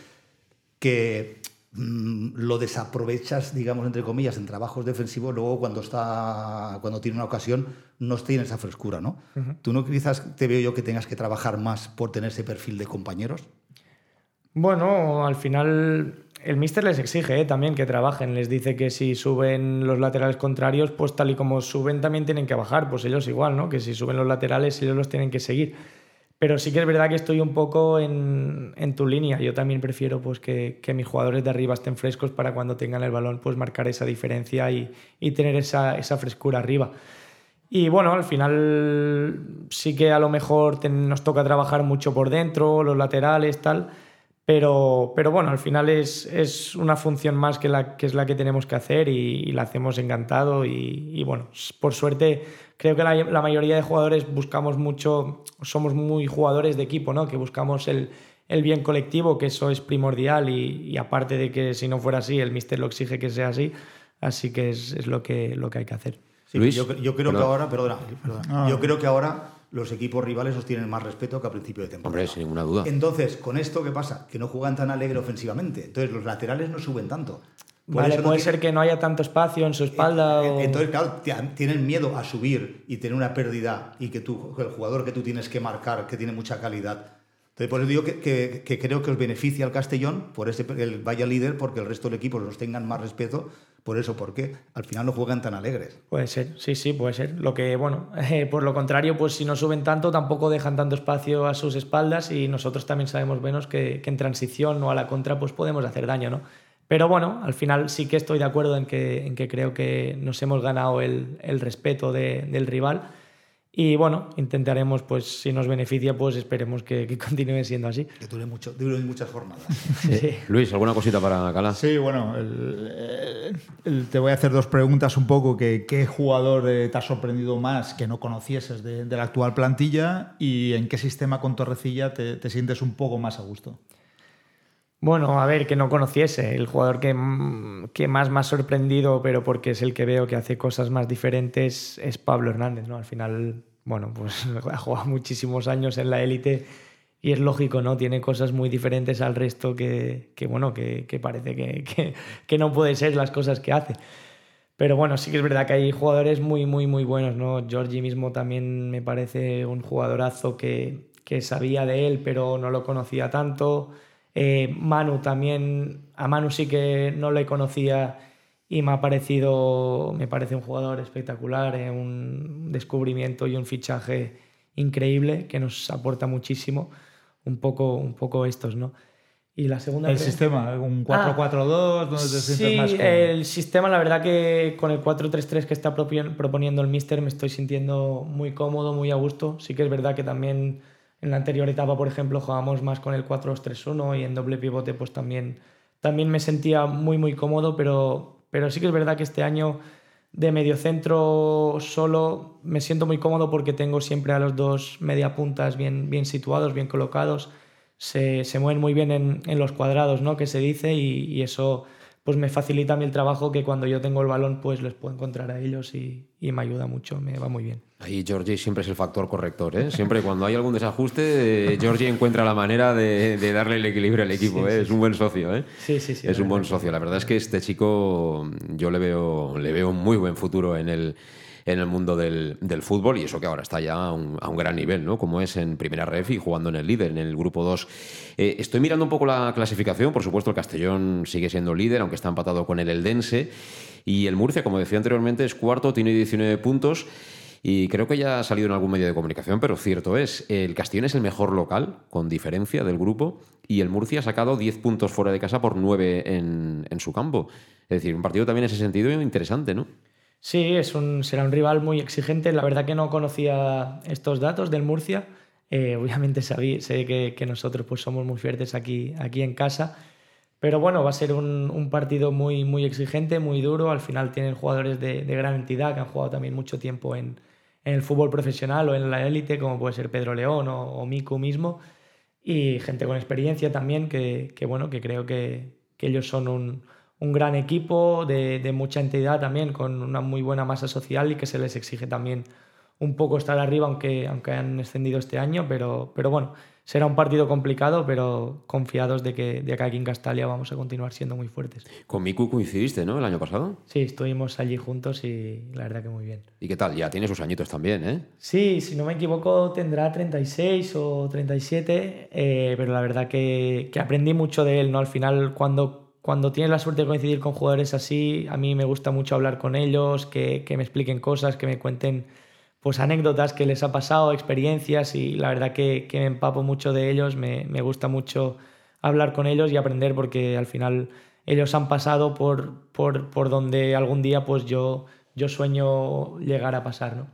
C: que lo desaprovechas, digamos, entre comillas, en trabajos defensivos, luego cuando, está, cuando tiene una ocasión no tiene esa frescura, ¿no? ¿Tú no quizás te veo yo que tengas que trabajar más por tener ese perfil de compañeros?
B: Bueno, al final el míster les exige ¿eh? también que trabajen, les dice que si suben los laterales contrarios, pues tal y como suben también tienen que bajar, pues ellos igual, ¿no? Que si suben los laterales ellos los tienen que seguir. Pero sí que es verdad que estoy un poco en, en tu línea. Yo también prefiero pues, que, que, mis jugadores de arriba estén frescos para cuando tengan el balón pues, marcar esa diferencia y, y tener esa, esa, frescura arriba. Y bueno, al final sí que a lo mejor nos toca trabajar mucho por dentro, los laterales, tal. Pero, pero bueno, al final es, es una función más que, la, que es la que tenemos que hacer y, y la hacemos encantado. Y, y, bueno, por suerte creo que la, la, mayoría de jugadores buscamos mucho, somos muy jugadores de equipo, ¿no? Que buscamos el, el bien colectivo, que eso es primordial y, y, aparte de que si no fuera así, el míster lo exige que sea así, así que es, es lo, que, lo que hay que hacer.
C: Sí, Luis, yo, yo creo perdón. que ahora, perdona, perdona ah. yo creo que ahora los equipos rivales os tienen más respeto que a principio de temporada.
A: Hombre, sin ninguna duda.
C: Entonces, con esto, ¿qué pasa? Que no juegan tan alegre ofensivamente. Entonces, los laterales no suben tanto.
B: vale, puede ser que no haya tanto espacio en su espalda.
C: Entonces, claro, tienen miedo a subir y tener una pérdida y que tú, el jugador que tú tienes que marcar, que tiene mucha calidad. Entonces, por eso digo que, que, creo que os beneficia al Castellón por ese, el vaya líder, porque el resto del equipo los tengan más respeto por eso, porque al final no juegan tan alegres.
B: Puede ser, sí, sí, puede ser. Lo que, bueno, por lo contrario, pues si no suben tanto, tampoco dejan tanto espacio a sus espaldas y nosotros también sabemos menos que, en transición o a la contra, pues podemos hacer daño, ¿no? Pero bueno, al final sí que estoy de acuerdo en que, creo que nos hemos ganado el, respeto de, del rival y bueno, intentaremos, pues si nos beneficia, pues esperemos que, que continúe siendo así.
C: Que dure, mucho, dure muchas jornadas.
A: sí. Luis, ¿alguna cosita para Cala?
D: Sí, bueno, te voy a hacer dos preguntas un poco. Que, ¿Qué jugador eh, te ha sorprendido más que no conocieses de, de, la actual plantilla? ¿Y en qué sistema con Torrecilla te, te sientes un poco más a gusto?
B: Bueno, a ver, que no conociese. El jugador que, que, más me ha sorprendido, pero porque es el que veo que hace cosas más diferentes, es Pablo Hernández, ¿no? Al final, bueno, pues ha jugado muchísimos años en la élite y es lógico, ¿no? Tiene cosas muy diferentes al resto que, que bueno, que, que parece que, que, no puede ser las cosas que hace. Pero bueno, sí que es verdad que hay jugadores muy, muy, muy buenos, ¿no? Georgie mismo también me parece un jugadorazo que, que sabía de él, pero no lo conocía tanto. Eh, Manu también, a Manu sí que no le conocía y me ha parecido, me parece un jugador espectacular, eh, un descubrimiento y un fichaje increíble que nos aporta muchísimo, un poco, un poco estos, ¿no?
D: Y la segunda... El sistema, un 4-4-2,
B: donde te sí, más el sistema, la verdad que con el 4-3-3 que está proponiendo el Mister me estoy sintiendo muy cómodo, muy a gusto. Sí que es verdad que también en la anterior etapa, por ejemplo, jugábamos más con el 4-2-3-1 y en doble pivote pues también, también me sentía muy muy cómodo, pero, pero sí que es verdad que este año de mediocentro solo me siento muy cómodo porque tengo siempre a los dos media puntas bien, bien situados, bien colocados, se, se mueven muy bien en, en, los cuadrados, ¿no? que se dice, y, y eso pues me facilita a mí el trabajo que cuando yo tengo el balón pues les puedo encontrar a ellos y, y me ayuda mucho, me va muy bien.
A: Ahí Georgie siempre es el factor corrector, ¿eh? Siempre cuando hay algún desajuste, eh, Georgie encuentra la manera de, de, darle el equilibrio al equipo, ¿eh? Es un buen socio, ¿eh?
B: Sí, sí, sí.
A: Es un buen socio. La verdad es que este chico yo le veo, le veo un muy buen futuro en el en el mundo del, del, fútbol y eso que ahora está ya a un, a un, gran nivel, ¿no? Como es en primera ref y jugando en el líder, en el grupo 2. Eh, estoy mirando un poco la clasificación, por supuesto el Castellón sigue siendo líder, aunque está empatado con el Eldense y el Murcia, como decía anteriormente, es cuarto, tiene 19 puntos. Y creo que ya ha salido en algún medio de comunicación, pero cierto es, el Castellón es el mejor local, con diferencia del grupo, y el Murcia ha sacado 10 puntos fuera de casa por 9 en, en su campo. Es decir, un partido también en ese sentido interesante, ¿no?
B: Sí, es un, será un rival muy exigente. La verdad que no conocía estos datos del Murcia. Eh, obviamente sabí, sé que, nosotros pues somos muy fuertes aquí, aquí en casa. Pero bueno, va a ser un, un, partido muy, muy exigente, muy duro. Al final tienen jugadores de, de gran entidad que han jugado también mucho tiempo en, en, el fútbol profesional o en la élite, como puede ser Pedro León o, o Miku mismo. Y gente con experiencia también, que, que bueno, que creo que, que ellos son un, un gran equipo de, de, mucha entidad también, con una muy buena masa social y que se les exige también un poco estar arriba, aunque, aunque han descendido este año, pero, pero bueno, será un partido complicado, pero confiados de que, de que aquí en Castalia vamos a continuar siendo muy fuertes.
A: Con Miku coincidiste, ¿no? El año pasado.
B: Sí, estuvimos allí juntos y la verdad que muy bien.
A: ¿Y qué tal? Ya tiene sus añitos también, ¿eh?
B: Sí, si no me equivoco tendrá 36 o 37, eh, pero la verdad que, que aprendí mucho de él, ¿no? Al final, cuando cuando tienes la suerte de coincidir con jugadores así, a mí me gusta mucho hablar con ellos, que, que, me expliquen cosas, que me cuenten pues anécdotas que les ha pasado, experiencias y la verdad que, que me empapo mucho de ellos, me, me, gusta mucho hablar con ellos y aprender porque al final ellos han pasado por, por, por donde algún día pues yo, yo sueño llegar a pasar. ¿no?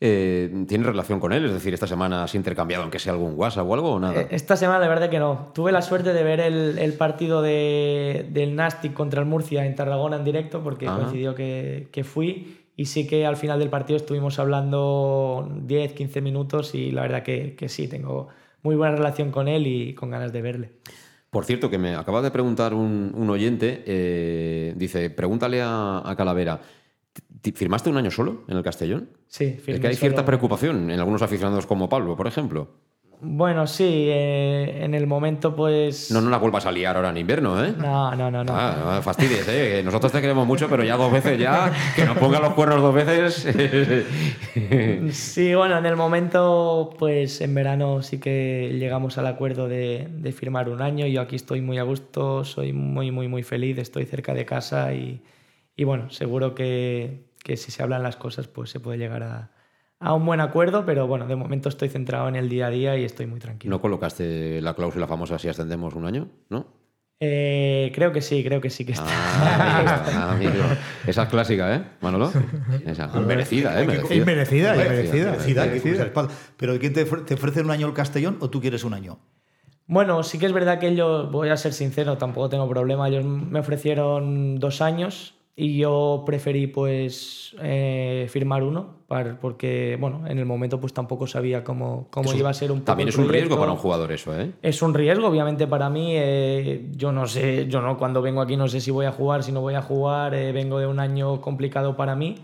A: eh, ¿tiene relación con él? Es decir, ¿esta semana has intercambiado aunque sea algún WhatsApp o algo o nada?
B: Eh, esta semana de verdad que no. Tuve la suerte de ver el, el partido de, del Nastic contra el Murcia en Tarragona en directo porque Ajá. coincidió que, que fui y sí que al final del partido estuvimos hablando 10, 15 minutos y la verdad que, que sí, tengo muy buena relación con él y con ganas de verle.
A: Por cierto, que me acaba de preguntar un, un oyente, eh, dice, pregúntale a, a Calavera, ¿Firmaste un año solo en el Castellón?
B: Sí,
A: firmé Es que hay cierta preocupación en algunos aficionados como Pablo, por ejemplo.
B: Bueno, sí, eh, en el momento pues...
A: No, no la vuelvas a liar ahora en invierno, ¿eh?
B: No, no, no. no.
A: Ah, no fastidies, ¿eh? Nosotros te queremos mucho, pero ya dos veces ya, que nos ponga los cuernos dos veces.
B: sí, bueno, en el momento pues en verano sí que llegamos al acuerdo de, de, firmar un año. Yo aquí estoy muy a gusto, soy muy, muy, muy feliz, estoy cerca de casa y, y bueno, seguro que, que si se hablan las cosas pues se puede llegar a a un buen acuerdo, pero bueno, de momento estoy centrado en el día a día y estoy muy tranquilo.
A: ¿No colocaste la cláusula famosa si ascendemos un año? ¿No?
B: Eh, creo que sí, creo que sí que está.
A: Ah, amigo, Esa es clásica, ¿eh, Manolo? Esa. Merecida, ¿eh?
D: Merecida. Merecida,
C: merecida. Pero ¿quién te, ofrece un año el Castellón o tú quieres un año?
B: Bueno, sí que es verdad que ellos, voy a ser sincero, tampoco tengo problema. Ellos me ofrecieron dos años y yo preferí pues eh, firmar uno para, porque bueno en el momento pues tampoco sabía cómo, cómo iba a ser un
A: también es un riesgo para un jugador eso eh
B: es un riesgo obviamente para mí eh, yo no sé yo no cuando vengo aquí no sé si voy a jugar si no voy a jugar eh, vengo de un año complicado para mí.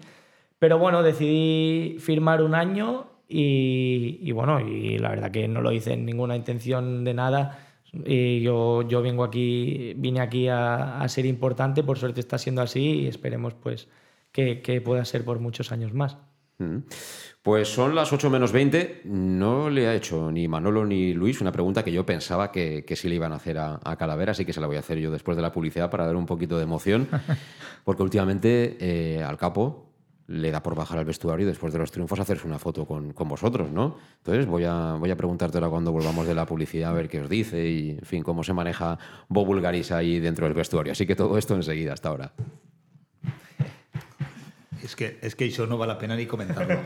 B: Pero bueno decidí firmar un año y, y bueno y la verdad que no lo hice en ninguna intención de nada y yo, yo vengo aquí, vine aquí a, ser importante, por suerte está siendo así y esperemos pues que, que pueda ser por muchos años más.
A: Mm. Pues son las 8 menos 20. No le ha hecho ni Manolo ni Luis una pregunta que yo pensaba que, que sí le iban a hacer a, a, Calavera, así que se la voy a hacer yo después de la publicidad para dar un poquito de emoción, porque últimamente eh, al capo le da por bajar al vestuario y después de los triunfos hacerse una foto con, con, vosotros, ¿no? Entonces voy a, voy a cuando volvamos de la publicidad a ver qué os dice y, en fin, cómo se maneja Bob Bulgaris ahí dentro del vestuario. Así que todo esto enseguida, hasta ahora.
C: Es que, es que eso no vale la pena ni comentarlo.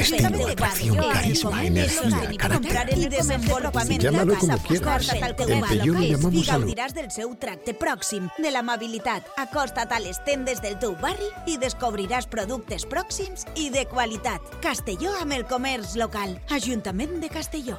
E: Estilo, atracción, carisma, energía, carácter. Llámalo como quieras. En Peugeot lo llamamos salud.
J: Gaudiràs del seu tracte pròxim, de l'amabilitat. Acosta't a les tendes del teu barri i descobriràs productes pròxims i de qualitat. Castelló amb el comerç local. Ajuntament de Castelló.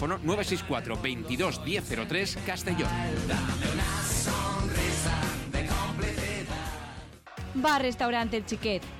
G: Teléfono 964 22 1003 Castellón.
I: Bar Restaurante El Chiquet.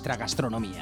F: gastronomía.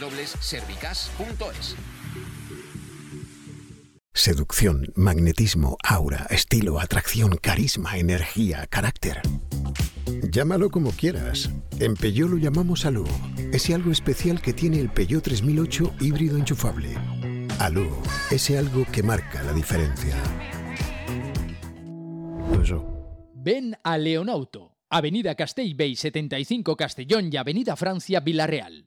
G: www.servicas.es.
E: Seducción, magnetismo, aura, estilo, atracción, carisma, energía, carácter. Llámalo como quieras. En Peugeot lo llamamos Alu. Ese algo especial que tiene el Peugeot 3008 híbrido enchufable. Alu, ese algo que marca la diferencia.
F: Ven a Leonauto, Avenida Castell Bay 75 Castellón y Avenida Francia Villarreal.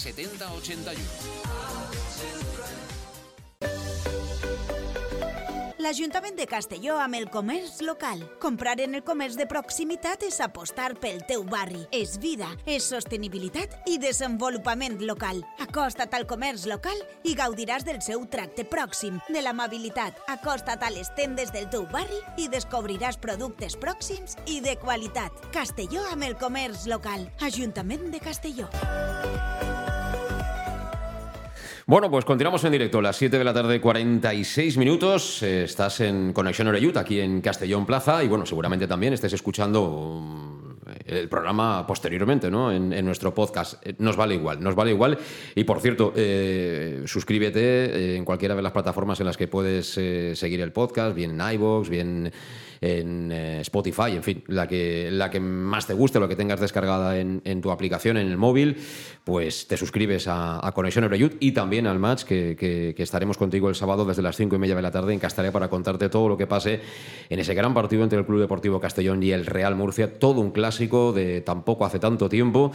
G: 7081.
J: L'Ajuntament de Castelló amb el comerç local. Comprar en el comerç de proximitat és apostar pel teu barri. És vida, és sostenibilitat i desenvolupament local. Acosta't al comerç local i gaudiràs del seu tracte pròxim, de l'amabilitat. Acosta't a les tendes del teu barri i descobriràs productes pròxims i de qualitat. Castelló amb el comerç local. Ajuntament de Castelló.
A: Bueno, pues continuamos en directo, las 7 de la tarde, 46 minutos. Eh, estás en Conexión Oreyut, aquí en Castellón Plaza, y bueno, seguramente también estés escuchando um, el programa posteriormente, ¿no? En, nuestro podcast. Eh, Nos vale igual, nos vale igual. Y por cierto, eh, suscríbete eh, en cualquiera de las plataformas en las que puedes eh, seguir el podcast, bien en iVoox, bien en eh, Spotify, en fin, la que, la que más te guste, lo que tengas descargada en, en tu aplicación, en el móvil, pues te suscribes a, Conexión Eureyut y también al match que, que- estaremos contigo el sábado desde las 5 y media de la tarde en Castellá para contarte todo lo que pase en ese gran partido entre el Club Deportivo Castellón y el Real Murcia, todo un clásico de tampoco hace tanto tiempo,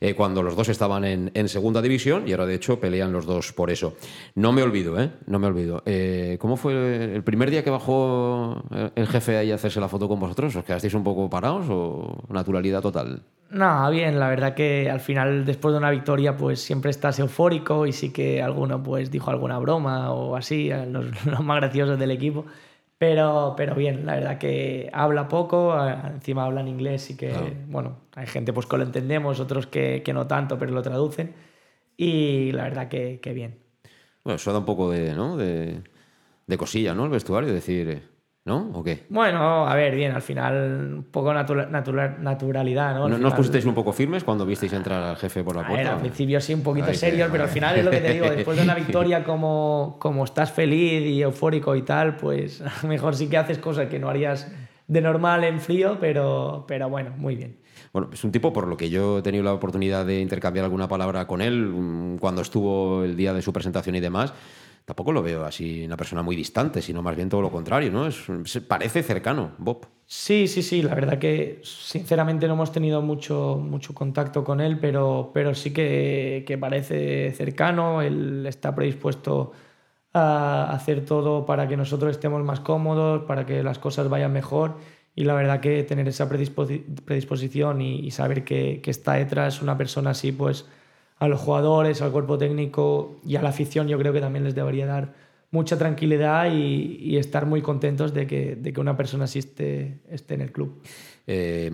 A: eh, cuando los dos estaban en, en segunda división y ahora de hecho pelean los dos por eso. No me olvido, ¿eh? No me olvido. Eh, ¿Cómo fue el primer día que bajó el jefe ahí a hacerse la foto con vosotros? ¿Os quedasteis un poco parados o naturalidad total?
B: No, bien, la verdad que al final, después de una victoria, pues siempre estás eufórico y sí que alguno pues dijo alguna broma o así, los, los más graciosos del equipo. Pero, pero bien, la verdad que habla poco, encima habla en inglés y que, bueno, hay gente pues que lo entendemos, otros que, que no tanto, pero lo traducen. Y la verdad que, que bien.
A: Bueno, eso da un poco de, ¿no? de, de cosilla, ¿no? El vestuario, decir, eh, ¿no? ¿O qué?
B: Bueno, a ver, bien, al final un poco natura- natura- naturalidad, ¿no? Al
A: ¿No, ¿no os pusisteis un poco firmes cuando visteis entrar al jefe por la
B: A ver,
A: puerta?
B: al principio sí un poquito
A: Ay,
B: serios, pero al final es lo que te digo, después de una victoria como, como estás feliz y eufórico y tal, pues a lo mejor sí que haces cosas que no harías de normal en frío, pero, pero bueno, muy bien.
A: Bueno, es un tipo por lo que yo he tenido la oportunidad de intercambiar alguna palabra con él mm, cuando estuvo el día de su presentación y demás. Tampoco lo veo así una persona muy distante, sino más bien todo lo contrario, ¿no? Es, parece cercano, Bob.
B: Sí, sí, sí, la verdad que sinceramente no hemos tenido mucho, mucho contacto con él, pero, pero sí que, que parece cercano, él está predispuesto a hacer todo para que nosotros estemos más cómodos, para que las cosas vayan mejor y la verdad que tener esa predisposi- predisposición y, y saber que, que está detrás una persona así, pues a los jugadores, al cuerpo técnico y a la afición yo creo que también les debería dar mucha tranquilidad y, estar muy contentos de que, de que una persona así esté, esté en el club.
A: Eh,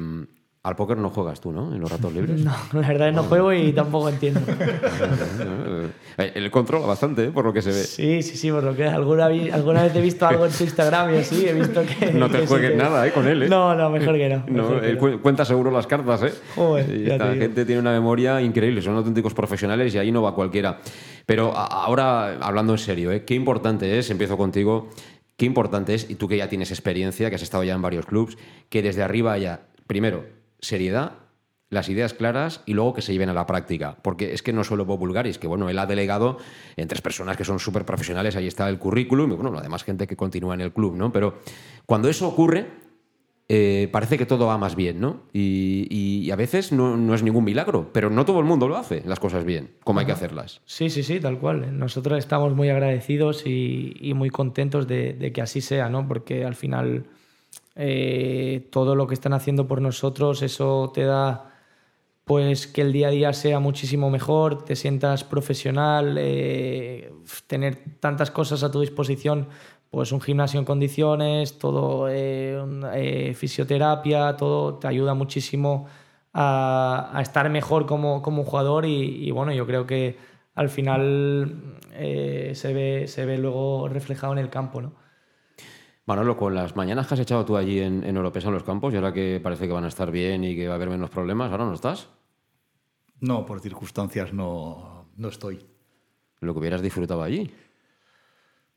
A: Al póker no juegas tú, ¿no? En los ratos libres.
B: No, la verdad es que no juego y tampoco entiendo.
A: Él controla bastante, ¿eh? por lo que se ve.
B: Sí, sí, sí, por lo que alguna, alguna vez he visto algo en su Instagram y así, he visto que...
A: No te juegues nada, ¿eh? Con él, ¿eh?
B: No, no, mejor que no.
A: no él cuenta seguro las cartas, ¿eh? Joder, y esta gente tiene una memoria increíble, son auténticos profesionales y ahí no va cualquiera. Pero ahora, hablando en serio, ¿eh? Qué importante es, empiezo contigo, qué importante es, y tú que ya tienes experiencia, que has estado ya en varios clubs, que desde arriba haya, primero, seriedad, las ideas claras y luego que se lleven a la práctica. Porque es que no solo Bob Bulgaris, que bueno, él ha delegado en tres personas que son súper profesionales, ahí está el currículum, y bueno, además gente que continúa en el club, ¿no? Pero cuando eso ocurre, eh, parece que todo va más bien, ¿no? Y, a veces no, es ningún milagro, pero no todo el mundo lo hace, las cosas bien, como hay que hacerlas.
B: Sí, sí, sí, tal cual. Nosotros estamos muy agradecidos y, muy contentos de, de, que así sea, ¿no? Porque al final eh, todo lo que están haciendo por nosotros, eso te da pues que el día a día sea muchísimo mejor, te sientas profesional, eh, tener tantas cosas a tu disposición, pues un gimnasio en condiciones, todo eh, fisioterapia, todo te ayuda muchísimo a, estar mejor como, como jugador y, y, bueno, yo creo que al final se, ve, se ve luego reflejado en el campo, ¿no?
A: Manolo, con las mañanas que has echado tú allí en, en Europea en los campos, y ahora que parece que van a estar bien y que va a haber menos problemas, ¿ahora no estás?
C: No, por circunstancias no, no estoy.
A: ¿Lo que hubieras disfrutado allí?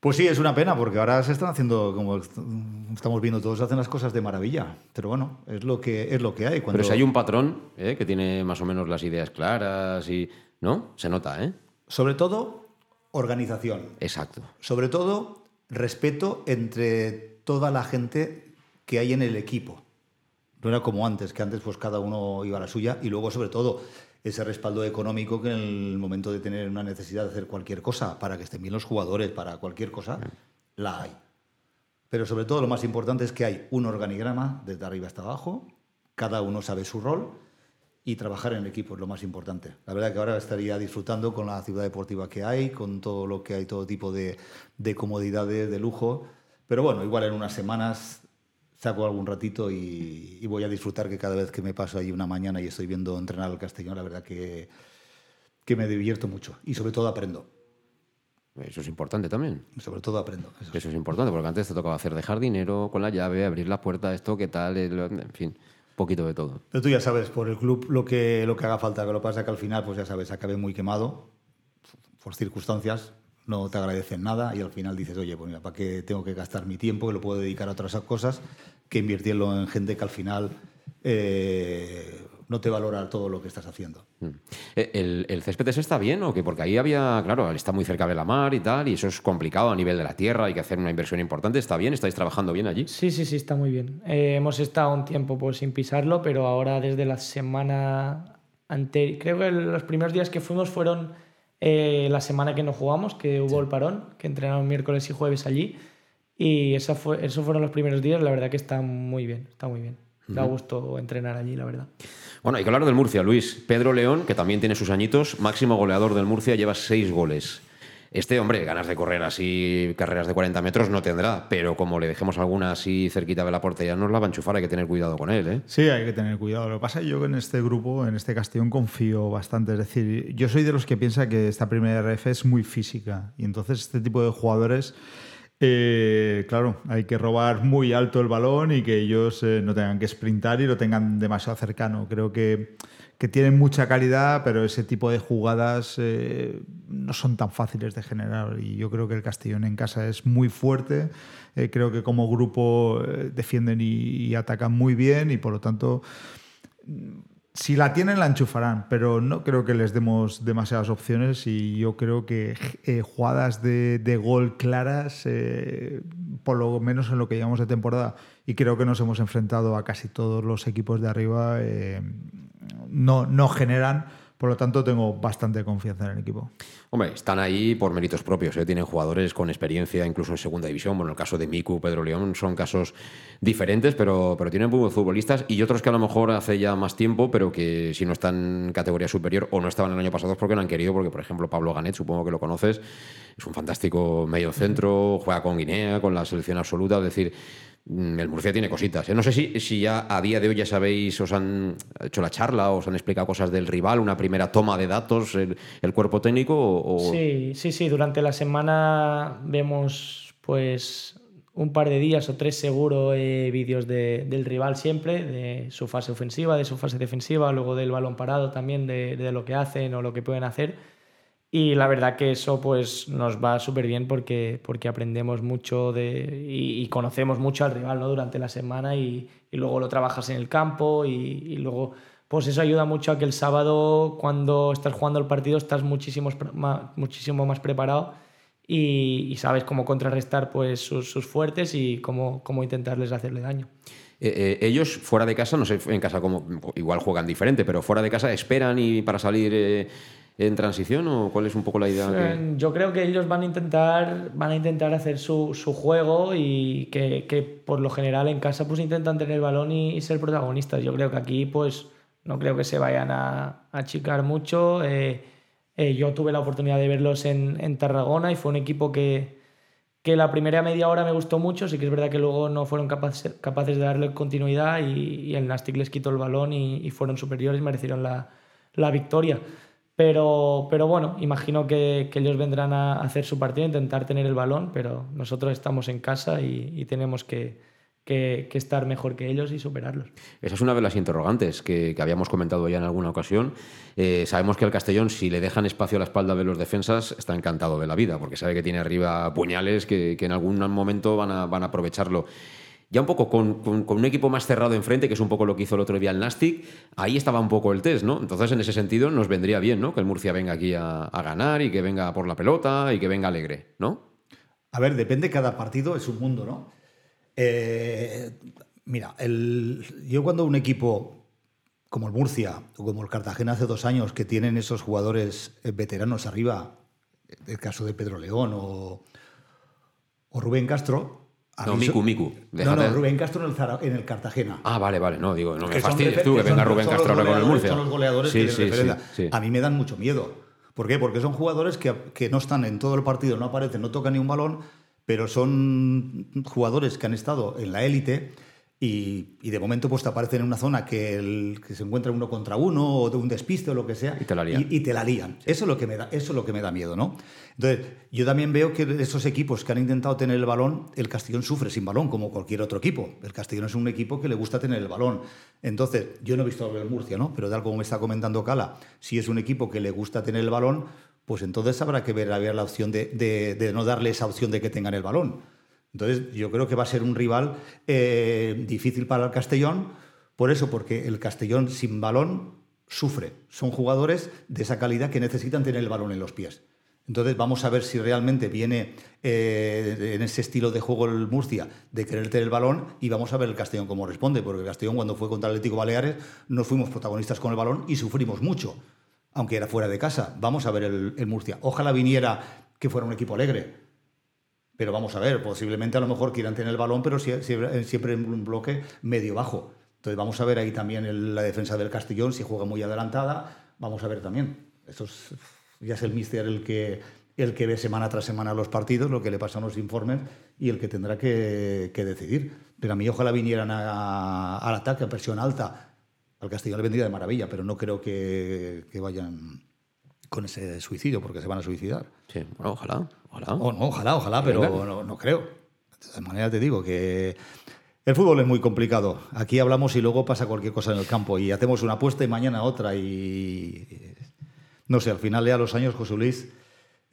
C: Pues sí, es una pena, porque ahora se están haciendo, como estamos viendo todos, hacen las cosas de maravilla. Pero bueno, es lo que, es lo que hay.
A: Cuando... Pero si hay un patrón ¿eh? que tiene más o menos las ideas claras y... ¿No? Se nota, ¿eh?
C: Sobre todo, organización.
A: Exacto.
C: Sobre todo, respeto entre toda la gente que hay en el equipo. No era como antes, que antes pues cada uno iba a la suya y luego sobre todo ese respaldo económico que en el momento de tener una necesidad de hacer cualquier cosa para que estén bien los jugadores, para cualquier cosa, la hay. Pero sobre todo lo más importante es que hay un organigrama desde arriba hasta abajo, cada uno sabe su rol y trabajar en equipo es lo más importante. La verdad que ahora estaría disfrutando con la ciudad deportiva que hay, con todo lo que hay, todo tipo de, de comodidades, de lujo. Pero bueno, igual en unas semanas saco algún ratito y, voy a disfrutar que cada vez que me paso ahí una mañana y estoy viendo entrenar al Castellón, la verdad que, que me divierto mucho y sobre todo aprendo.
A: Eso es importante también.
C: Sobre todo aprendo.
A: Eso, eso es importante, porque antes te tocaba hacer dejar dinero con la llave, abrir la puerta, esto, qué tal, en fin poquito de todo.
C: Pero tú ya sabes, por el club lo que, lo que haga falta, que lo pasa que al final, pues ya sabes, acabé muy quemado, por circunstancias, no te agradecen nada y al final dices, oye, pues mira, ¿para qué tengo que gastar mi tiempo, que lo puedo dedicar a otras cosas, que invirtiendo en gente que al final eh, no te valora todo lo que estás haciendo. Mm.
A: Eh, ¿El, ¿El, césped está bien o qué? Porque ahí había, claro, está muy cerca de la mar y tal, y eso es complicado a nivel de la tierra, hay que hacer una inversión importante. ¿Está bien? ¿Estáis trabajando bien allí?
B: Sí, sí, sí, está muy bien. Eh, hemos estado un tiempo pues, sin pisarlo, pero ahora desde la semana anterior, creo que los primeros días que fuimos fueron eh, la semana que no jugamos, que hubo el parón, que entrenaron miércoles y jueves allí, y eso fue, esos fueron los primeros días, la verdad que está muy bien, está muy bien. Da gusto entrenar allí, la verdad.
A: Bueno, hay que hablar del Murcia, Luis. Pedro León, que también tiene sus añitos, máximo goleador del Murcia, lleva seis goles. Este hombre, ganas de correr así, carreras de 40 metros no tendrá, pero como le dejemos alguna así cerquita de la portería, nos la va a enchufar, hay que tener cuidado con él. ¿eh?
D: Sí, hay que tener cuidado. Lo que pasa es que yo en este grupo, en este Castellón, confío bastante. Es decir, yo soy de los que piensa que esta primera RF es muy física y entonces este tipo de jugadores eh, claro, hay que robar muy alto el balón y que ellos eh, no tengan que sprintar y lo tengan demasiado cercano. Creo que, tienen mucha calidad, pero ese tipo de jugadas eh, no son tan fáciles de generar. Y yo creo que el Castellón en casa es muy fuerte. creo que como grupo defienden y atacan muy bien y por lo tanto si la tienen, la enchufarán, pero no creo que les demos demasiadas opciones y yo creo que eh, jugadas de, gol claras, eh, por lo menos en lo que llevamos de temporada, y creo que nos hemos enfrentado a casi todos los equipos de arriba, eh, no, no generan por lo tanto, tengo bastante confianza en el equipo.
A: Hombre, están ahí por méritos propios. ¿eh? Tienen jugadores con experiencia, incluso en segunda división. Bueno, el caso de Miku, Pedro León, son casos diferentes, pero, pero tienen buenos futbolistas y otros que a lo mejor hace ya más tiempo, pero que si no están en categoría superior o no estaban el año pasado es porque no han querido. Porque, por ejemplo, Pablo Ganet, supongo que lo conoces, es un fantástico medio centro, juega con Guinea, con la selección absoluta. Es decir, el Murcia tiene cositas. ¿eh? No sé si, si ya a día de hoy ya sabéis, os han hecho la charla, os han explicado cosas del rival, una primera toma de datos, el, cuerpo técnico. O...
B: Sí, sí, sí. Durante la semana vemos pues un par de días o tres seguro eh, vídeos del rival siempre, de su fase ofensiva, de su fase defensiva, luego del balón parado también, de lo que hacen o lo que pueden hacer. Y la verdad que eso pues nos va súper bien porque, porque aprendemos mucho de, y, conocemos mucho al rival ¿no? durante la semana y, y luego lo trabajas en el campo y, y, luego pues eso ayuda mucho a que el sábado cuando estás jugando el partido estás muchísimo, muchísimo más preparado y, sabes cómo contrarrestar pues sus, sus fuertes y cómo, cómo intentarles hacerle daño.
A: Eh, eh, ellos fuera de casa, no sé en casa como igual juegan diferente, pero fuera de casa esperan y para salir eh, en transición o cuál es un poco la idea?
B: Yo creo que ellos van a intentar, van a intentar hacer su, su juego y que, que, por lo general en casa pues intentan tener el balón y, ser protagonistas. Yo creo que aquí pues no creo que se vayan a, achicar mucho. Eh, eh, yo tuve la oportunidad de verlos en, en, Tarragona y fue un equipo que, que la primera media hora me gustó mucho, sí que es verdad que luego no fueron capaces, capaces de darle continuidad y, el Nastic les quitó el balón y, y fueron superiores, merecieron la, la victoria. Pero, pero bueno, imagino que, ellos vendrán a hacer su partido, intentar tener el balón, pero nosotros estamos en casa y, tenemos que, estar mejor que ellos y superarlos.
A: Esa es una de las interrogantes que, habíamos comentado ya en alguna ocasión. Eh, sabemos que al Castellón, si le dejan espacio a la espalda de los defensas, está encantado de la vida, porque sabe que tiene arriba puñales que, en algún momento van a aprovecharlo ya un poco con, un equipo más cerrado enfrente, que es un poco lo que hizo el otro día el Nastic, ahí estaba un poco el test, ¿no? Entonces, en ese sentido, nos vendría bien, ¿no? Que el Murcia venga aquí a, ganar y que venga por la pelota y que venga alegre, ¿no?
C: A ver, depende, cada partido es un mundo, ¿no? Eh, mira, yo cuando un equipo como el Murcia o como el Cartagena hace dos años, que tienen esos jugadores eh, veteranos arriba, el caso de Pedro León o, o Rubén Castro,
A: no, Miku, Miku.
C: No, no, Rubén Castro en el, Cartagena.
A: Ah, vale, vale. No, digo, no me fastidies tú que venga Rubén Castro ahora con el Murcia.
C: Son los goleadores sí, que sí, sí, A mí me dan mucho miedo. ¿Por qué? Porque son jugadores que, que no están en todo el partido, no aparecen, no tocan ni un balón, pero son jugadores que han estado en la élite y, de momento pues te aparecen en una zona que, el, que se encuentra uno contra uno o de un despiste o lo que sea
A: y te la lían.
C: Y, te la lían. Eso, es lo que me da, eso es lo que me da miedo, ¿no? Entonces, yo también veo que esos equipos que han intentado tener el balón, el Castellón sufre sin balón como cualquier otro equipo. El Castellón es un equipo que le gusta tener el balón. Entonces, yo no he visto el Murcia, ¿no? Pero de algo como me está comentando Cala, si es un equipo que le gusta tener el balón, pues entonces habrá que ver, la opción de, de no darle esa opción de que tengan el balón entonces, yo creo que va a ser un rival eh, difícil para el Castellón, por eso, porque el Castellón sin balón sufre. Son jugadores de esa calidad que necesitan tener el balón en los pies. Entonces vamos a ver si realmente viene eh, en ese estilo de juego el Murcia de querer tener el balón y vamos a ver el Castellón cómo responde, porque el Castellón cuando fue contra el Atlético Baleares no fuimos protagonistas con el balón y sufrimos mucho, aunque era fuera de casa. Vamos a ver el Murcia. Ojalá viniera que fuera un equipo alegre, pero vamos a ver, posiblemente a lo mejor quieran tener el balón, pero siempre en un bloque medio bajo. Entonces vamos a ver ahí también la defensa del Castellón, si juega muy adelantada, vamos a ver también. Eso ya es el míster el que, el que ve semana tras semana los partidos, lo que le pasan los informes y el que tendrá que, decidir. Pero a mí ojalá vinieran al ataque a presión alta. Al Castellón le vendría de maravilla, pero no creo que, que vayan con ese suicidio, porque se van a suicidar.
A: Sí, bueno, ojalá, ojalá.
C: ojalá, ojalá, pero no, creo. De todas maneras te digo que el fútbol es muy complicado. Aquí hablamos y luego pasa cualquier cosa en el campo y hacemos una apuesta y mañana otra y... No sé, al final ya los años, José Luis,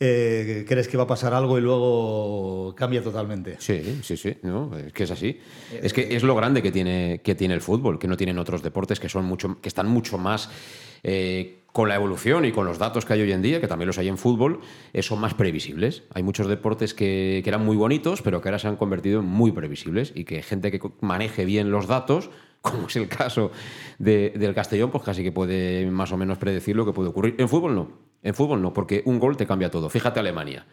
C: eh, crees que va a pasar algo y luego cambia totalmente.
A: Sí, sí, sí, no, es que es así. es que es lo grande que tiene, que tiene el fútbol, que no tienen otros deportes que, son mucho, que están mucho más... Eh, con la evolución y con los datos que hay hoy en día, que también los hay en fútbol, eh, son más previsibles. Hay muchos deportes que, eran muy bonitos, pero que ahora se han convertido en muy previsibles y que gente que maneje bien los datos, como es el caso del Castellón, pues casi que puede más o menos predecir lo que puede ocurrir. En fútbol no, en fútbol no, porque un gol te cambia todo. Fíjate Alemania.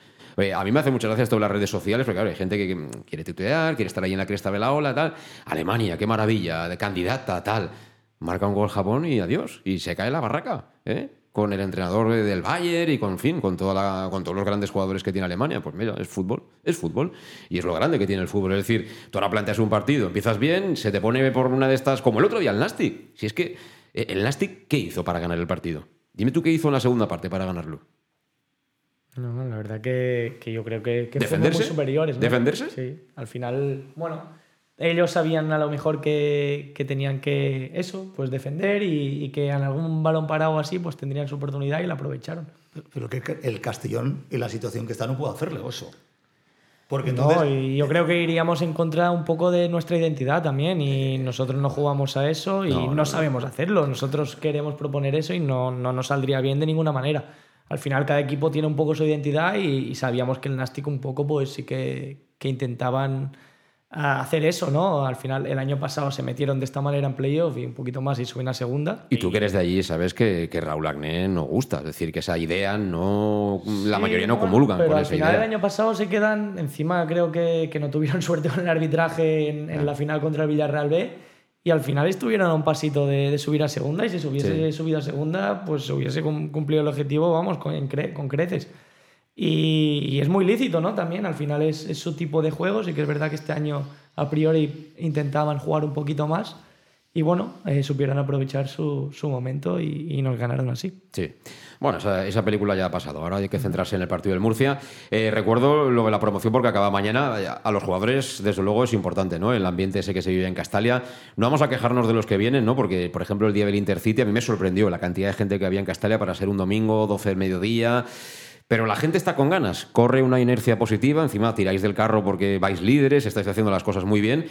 A: a mí me hace muchas gracias esto las redes sociales, porque hay gente que quiere tutear, quiere estar ahí en la cresta de la ola, tal. Alemania, qué maravilla, de candidata, tal marca un gol Japón y adiós. Y se cae la barraca. ¿eh? con el entrenador del Bayern y con, fin, con, toda la, con todos los grandes jugadores que tiene Alemania. Pues mira, es fútbol, es fútbol. Y es lo grande que tiene el fútbol. Es decir, tú ahora planteas un partido, empiezas bien, se te pone por una de estas, como el otro día el Nastic. Si es que eh, el Nastic, ¿qué hizo para ganar el partido? Dime tú qué hizo en la segunda parte para ganarlo.
B: No, la verdad que, yo creo que, que
A: ¿Defenderse?
B: muy superiores.
A: ¿Defenderse?
B: Sí, al final, bueno, ellos sabían a lo mejor que, tenían que eso, pues defender y, que en algún balón parado así, pues tendrían su oportunidad y la aprovecharon.
C: Pero, que el Castellón, en la situación que está, no puede hacerle eso.
B: Porque entonces... No, y yo creo que iríamos en contra un poco de nuestra identidad también y nosotros no jugamos a eso y no, sabemos hacerlo. Nosotros queremos proponer eso y no, no nos saldría bien de ninguna manera al final cada equipo tiene un poco su identidad y, sabíamos que el Nastic un poco pues sí que, que, intentaban hacer eso, ¿no? Al final el año pasado se metieron de esta manera en playoff y un poquito más y suben a segunda.
A: Y, tú que eres de allí sabes que, que, Raúl Agné no gusta, es decir, que esa idea no... la mayoría no comulgan
B: pero al final el año pasado se quedan, encima creo que, que no tuvieron suerte con el arbitraje en, en la final contra el Villarreal B y al final estuvieron a un pasito de, subir a segunda y si se hubiese subido a segunda, pues hubiese cumplido el objetivo, vamos, con, con creces. Y, es muy lícito, ¿no? También al final es, es, su tipo de juegos y que es verdad que este año a priori intentaban jugar un poquito más y bueno, eh, supieron aprovechar su, su momento y, y, nos ganaron así.
A: Sí. Bueno, esa, película ya ha pasado. Ahora hay que centrarse en el partido del Murcia. Eh, recuerdo lo de la promoción porque acaba mañana. A los jugadores, desde luego, es importante, ¿no? El ambiente ese que se vive en Castalia. No vamos a quejarnos de los que vienen, ¿no? Porque, por ejemplo, el día del Intercity a mí me sorprendió la cantidad de gente que había en Castalia para ser un domingo, 12 del mediodía. Pero la gente está con ganas, corre una inercia positiva, encima tiráis del carro porque vais líderes, estáis haciendo las cosas muy bien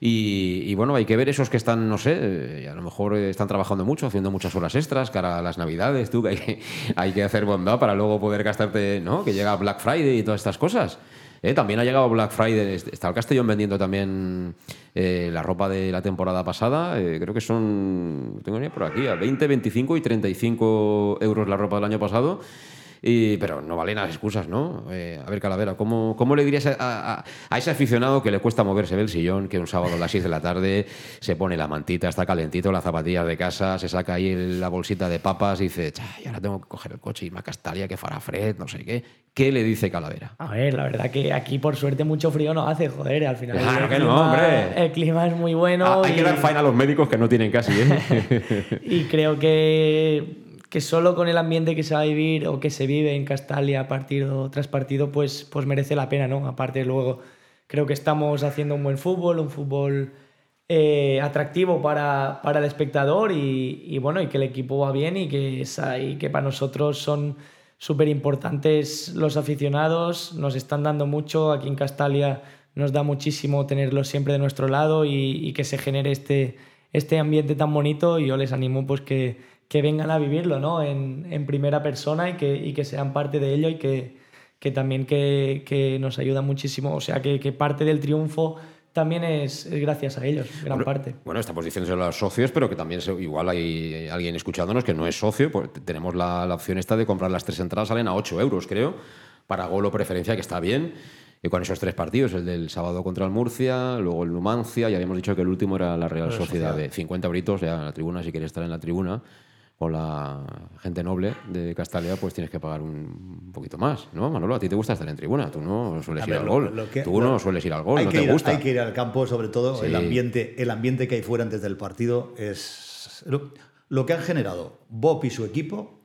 A: y, bueno, hay que ver esos que están, no sé, eh, a lo mejor están trabajando mucho, haciendo muchas horas extras cara a las navidades, tú, que hay que, hay que hacer bondad para luego poder gastarte, ¿no? Que llega Black Friday y todas estas cosas. Eh, también ha llegado Black Friday, está el Castellón vendiendo también eh, la ropa de la temporada pasada, creo que son, tengo ni por aquí, a 20, 25 y 35 euros la ropa del año pasado pero no valen las excusas, ¿no? Eh, a ver, Calavera, ¿cómo, cómo le dirías a, ese aficionado que le cuesta moverse del sillón, que un sábado a las 6 de la tarde se pone la mantita, está calentito, las zapatillas de casa, se saca ahí la bolsita de papas y dice, y ahora tengo que coger el coche y me Castalia, que fará Fred, no sé qué? ¿Qué le dice Calavera?
B: A ver, la verdad que aquí por suerte mucho frío no hace, joder, al final.
A: Claro
B: el
A: que
B: clima,
A: no, hombre.
B: El clima es muy bueno. Ah,
A: hay que dar faena a los médicos que no tienen casi, ¿eh?
B: y creo que que solo con el ambiente que se va a vivir o que se vive en Castalia partido tras partido, pues, pues merece la pena, ¿no? Aparte luego creo que estamos haciendo un buen fútbol, un fútbol eh, atractivo para, para, el espectador y, bueno, y que el equipo va bien y que, y que para nosotros son súper importantes los aficionados, nos están dando mucho, aquí en Castalia nos da muchísimo tenerlos siempre de nuestro lado y, y que se genere este, este ambiente tan bonito y yo les animo pues que que vengan a vivirlo ¿no? en, en primera persona y que, y que, sean parte de ello y que, que también que, que, nos ayuda muchísimo. O sea, que, parte del triunfo también es, es, gracias a ellos, gran parte.
A: Bueno, estamos diciendo a los socios, pero que también igual hay alguien escuchándonos que no es socio, pues tenemos la, la, opción esta de comprar las tres entradas, salen a 8 euros, creo, para gol o preferencia, que está bien. Y con esos tres partidos, el del sábado contra el Murcia, luego el Numancia, y habíamos dicho que el último era la Real Sociedad, de 50 britos, ya en la tribuna, si quieres estar en la tribuna con la gente noble de Castalia, pues tienes que pagar un poquito más, ¿no? Manolo, a ti te gusta estar en tribuna, tú no sueles ir al gol. tú no sueles ir al gol, no te gusta.
C: Hay que ir al campo, sobre todo el, ambiente, el ambiente que hay fuera antes del partido es... Lo, que han generado Bob y su equipo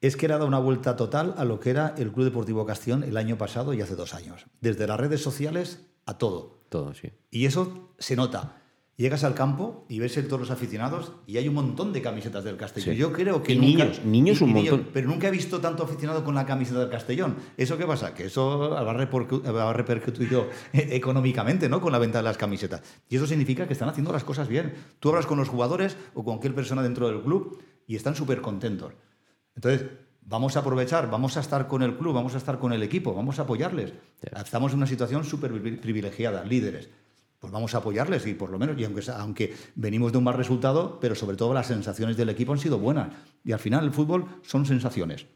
C: es que ha dado una vuelta total a lo que era el Club Deportivo Castellón el año pasado y hace dos años. Desde las redes sociales a todo.
A: Todo, sí.
C: Y eso se nota. Llegas al campo y ves todos los aficionados y hay un montón de camisetas del Castellón. Yo creo que
A: niños, niños un montón.
C: pero nunca he visto tanto aficionado con la camiseta del Castellón. ¿Eso qué pasa? Que eso va a repercutir económicamente, ¿no? Con la venta de las camisetas. Y eso significa que están haciendo las cosas bien. Tú hablas con los jugadores o con cualquier persona dentro del club y están súper contentos. Entonces, vamos a aprovechar, vamos a estar con el club, vamos a estar con el equipo, vamos a apoyarles. Estamos en una situación súper privilegiada, líderes pues vamos a apoyarles y por lo menos, y aunque, aunque venimos de un mal resultado, pero sobre todo las sensaciones del equipo han sido buenas. Y al final el fútbol son sensaciones.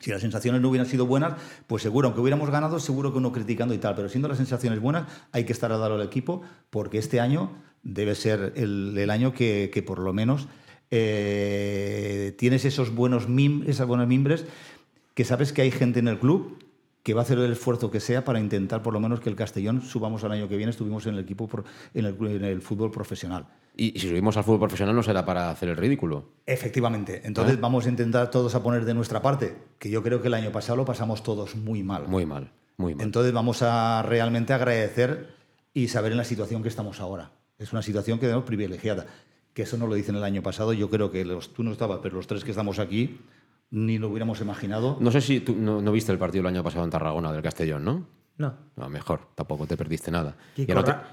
C: Si las sensaciones no hubieran sido buenas, pues seguro, aunque hubiéramos ganado, seguro que uno criticando y tal, pero siendo las sensaciones buenas, hay que estar a darlo al equipo, porque este año debe ser el, año que, por lo menos eh, tienes esos buenos mim, esas buenas mimbres que sabes que hay gente en el club que va a hacer el esfuerzo que sea para intentar por lo menos que el Castellón subamos al año que viene, estuvimos en el equipo en, el, fútbol profesional.
A: Y, si subimos al fútbol profesional no será para hacer el ridículo.
C: Efectivamente. Entonces ¿Eh? vamos a intentar todos a poner de nuestra parte, que yo creo que el año pasado lo pasamos todos muy mal.
A: Muy mal, muy mal.
C: Entonces vamos a realmente agradecer y saber en la situación que estamos ahora. Es una situación que tenemos privilegiada. Que eso no lo dicen el año pasado. Yo creo que los, tú no estabas, pero los tres que estamos aquí ni lo hubiéramos imaginado.
A: No sé si tú no, viste el partido el año pasado en Tarragona del Castellón, ¿no?
B: No.
A: No, mejor, tampoco te perdiste nada.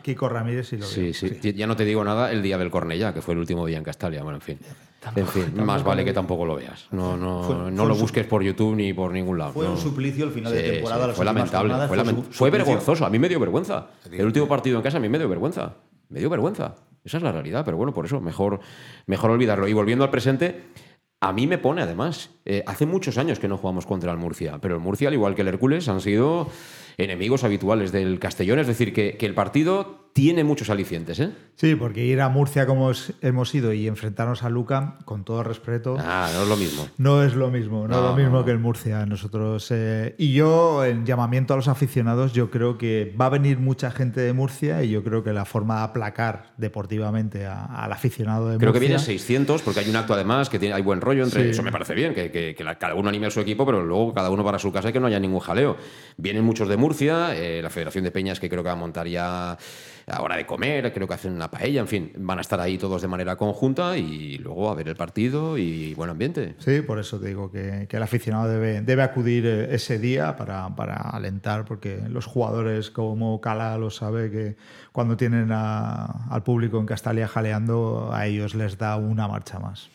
D: Kiko, Ramírez sí lo
A: sí, sí, Ya no te digo nada el día del Cornellá, que fue el último día en Castalia. Bueno, en fin. en fin, más vale que tampoco lo veas. No, no, no lo busques por YouTube ni por ningún lado.
C: Fue un suplicio el final de temporada.
A: fue lamentable. Fue, vergonzoso. A mí me dio vergüenza. El último partido en casa a mí me dio vergüenza. Me dio vergüenza. Esa es la realidad, pero bueno, por eso mejor, mejor olvidarlo. Y volviendo al presente, a mí me pone además. Eh, hace muchos años que no jugamos contra el Murcia, pero el Murcia, al igual que el Hércules, han sido enemigos habituales del Castellón. Es decir, que, que el partido tiene muchos alicientes, ¿eh?
D: Sí, porque ir a Murcia como hemos ido y enfrentarnos a Luca, con todo respeto.
A: Ah, no es lo mismo.
D: No es lo mismo, no, es lo mismo que el Murcia. Nosotros. Eh, y yo, en llamamiento a los aficionados, yo creo que va a venir mucha gente de Murcia y yo creo que la forma de aplacar deportivamente al aficionado de
A: Murcia. Creo
D: que
A: vienen 600, porque hay un acto además que tiene, hay buen rollo entre. Eso me parece bien, que, cada uno anime a su equipo, pero luego cada uno para su casa y que no haya ningún jaleo. Vienen muchos de Murcia, eh, la Federación de Peñas, que creo que va a montar ya hora de comer, creo que hacen una paella, en fin, van a estar ahí todos de manera conjunta y luego a ver el partido y buen ambiente.
D: Sí, por eso te digo que, el aficionado debe, debe acudir eh, ese día para, para, alentar, porque los jugadores como Cala lo sabe que cuando tienen al público en Castalia jaleando, a ellos les da una marcha más.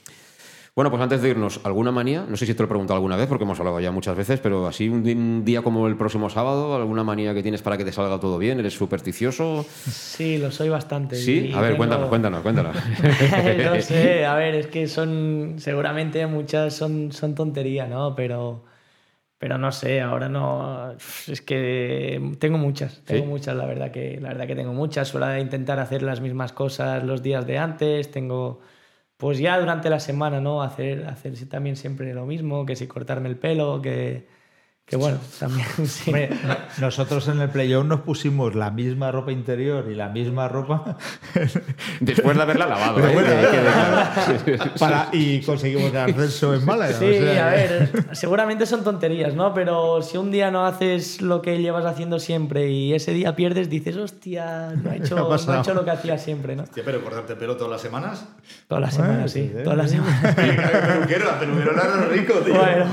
A: Bueno, pues antes de irnos, ¿alguna manía? No sé si te lo he preguntado alguna vez porque hemos hablado ya muchas veces, pero así un, día como el próximo sábado, ¿alguna manía que tienes para que te salga todo bien? ¿Eres supersticioso?
B: Sí, lo soy bastante.
A: Sí, a ver, cuéntanos, cuéntanos, cuéntanos.
B: no sé, a ver, es que son, seguramente muchas son, son tonterías, ¿no? Pero, pero no sé, ahora no, es que tengo muchas, tengo muchas, la verdad que, la verdad que tengo muchas. Suelo intentar hacer las mismas cosas los días de antes, tengo pues ya durante la semana, ¿no? Hacer, hacer también siempre lo mismo, que si cortarme el pelo, que, que bueno, también sí.
D: nosotros en el playoff nos pusimos la misma ropa interior y la misma ropa.
A: Después de haberla lavado. ¿eh?
D: y conseguimos el ascenso en Málaga.
B: Sí, a ver, seguramente son tonterías, ¿no? Pero si un día no haces lo que llevas haciendo siempre y ese día pierdes, dices, hostia, no he hecho, no he hecho lo que hacía siempre, ¿no?
C: Hostia, pero cortarte el pelo todas las semanas.
B: Todas las semanas, sí. Todas las semanas.
C: peluquero, peluquero rico, tío. Bueno,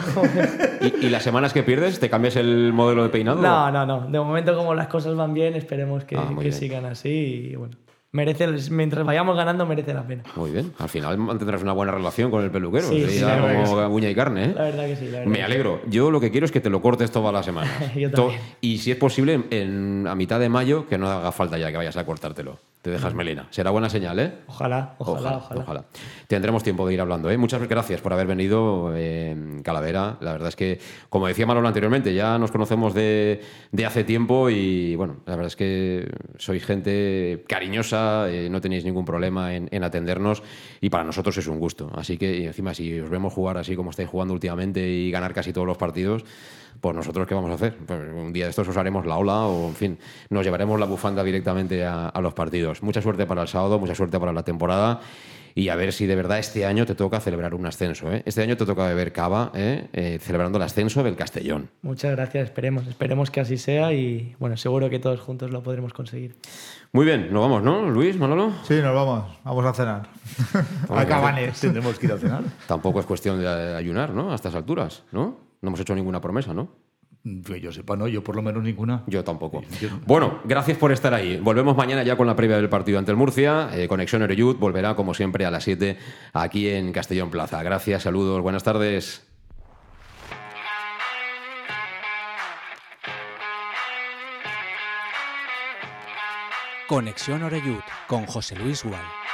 A: ¿Y, ¿Y las semanas que pierdes? ¿Te cambias el modelo de peinado?
B: No, no, no. De momento, como las cosas van bien, esperemos que, ah, que sigan así. Y bueno, merece, mientras vayamos ganando, merece la pena.
A: Muy bien. Al final mantendrás una buena relación con el peluquero. Sí, sí, como uña y carne. ¿eh?
B: La verdad que sí.
A: Me alegro. Yo lo que quiero es que te lo cortes toda la semana.
B: Yo también.
A: Y si es posible, en, a mitad de mayo, que no haga falta ya que vayas a cortártelo te dejas melena. Será buena señal, ¿eh?
B: Ojalá, ojalá, ojalá.
A: Tendremos tiempo de ir hablando, ¿eh? Muchas gracias por haber venido, eh, Calavera. La verdad es que, como decía Manolo anteriormente, ya nos conocemos de, hace tiempo y, bueno, la verdad es que sois gente cariñosa, eh, no tenéis ningún problema en, atendernos y para nosotros es un gusto. Así que, encima, si os vemos jugar así como estáis jugando últimamente y ganar casi todos los partidos, pues nosotros qué vamos a hacer. Pues un día de estos os haremos la ola o, en fin, nos llevaremos la bufanda directamente a, los partidos. Mucha suerte para el sábado, mucha suerte para la temporada y a ver si de verdad este año te toca celebrar un ascenso. ¿eh? Este año te toca beber cava ¿eh? Eh, celebrando el ascenso del Castellón.
B: Muchas gracias, esperemos, esperemos que así sea y bueno, seguro que todos juntos lo podremos conseguir.
A: Muy bien, nos vamos, ¿no, Luis, Manolo?
D: Sí, nos vamos, vamos a cenar. a Cabanes.
C: Tendremos que ir a cenar.
A: Tampoco es cuestión de ayunar, ¿no? A estas alturas, ¿no? No hemos hecho ninguna promesa, ¿no?
C: Que yo sepa, no, yo por lo menos ninguna.
A: Yo tampoco. Bueno, gracias por estar ahí. Volvemos mañana ya con la previa del partido ante el Murcia. Eh, Conexión Ereyud volverá, como siempre, a las 7 aquí en Castellón Plaza. Gracias, saludos, buenas tardes.
K: Conexión Oreyud con José Luis Gual.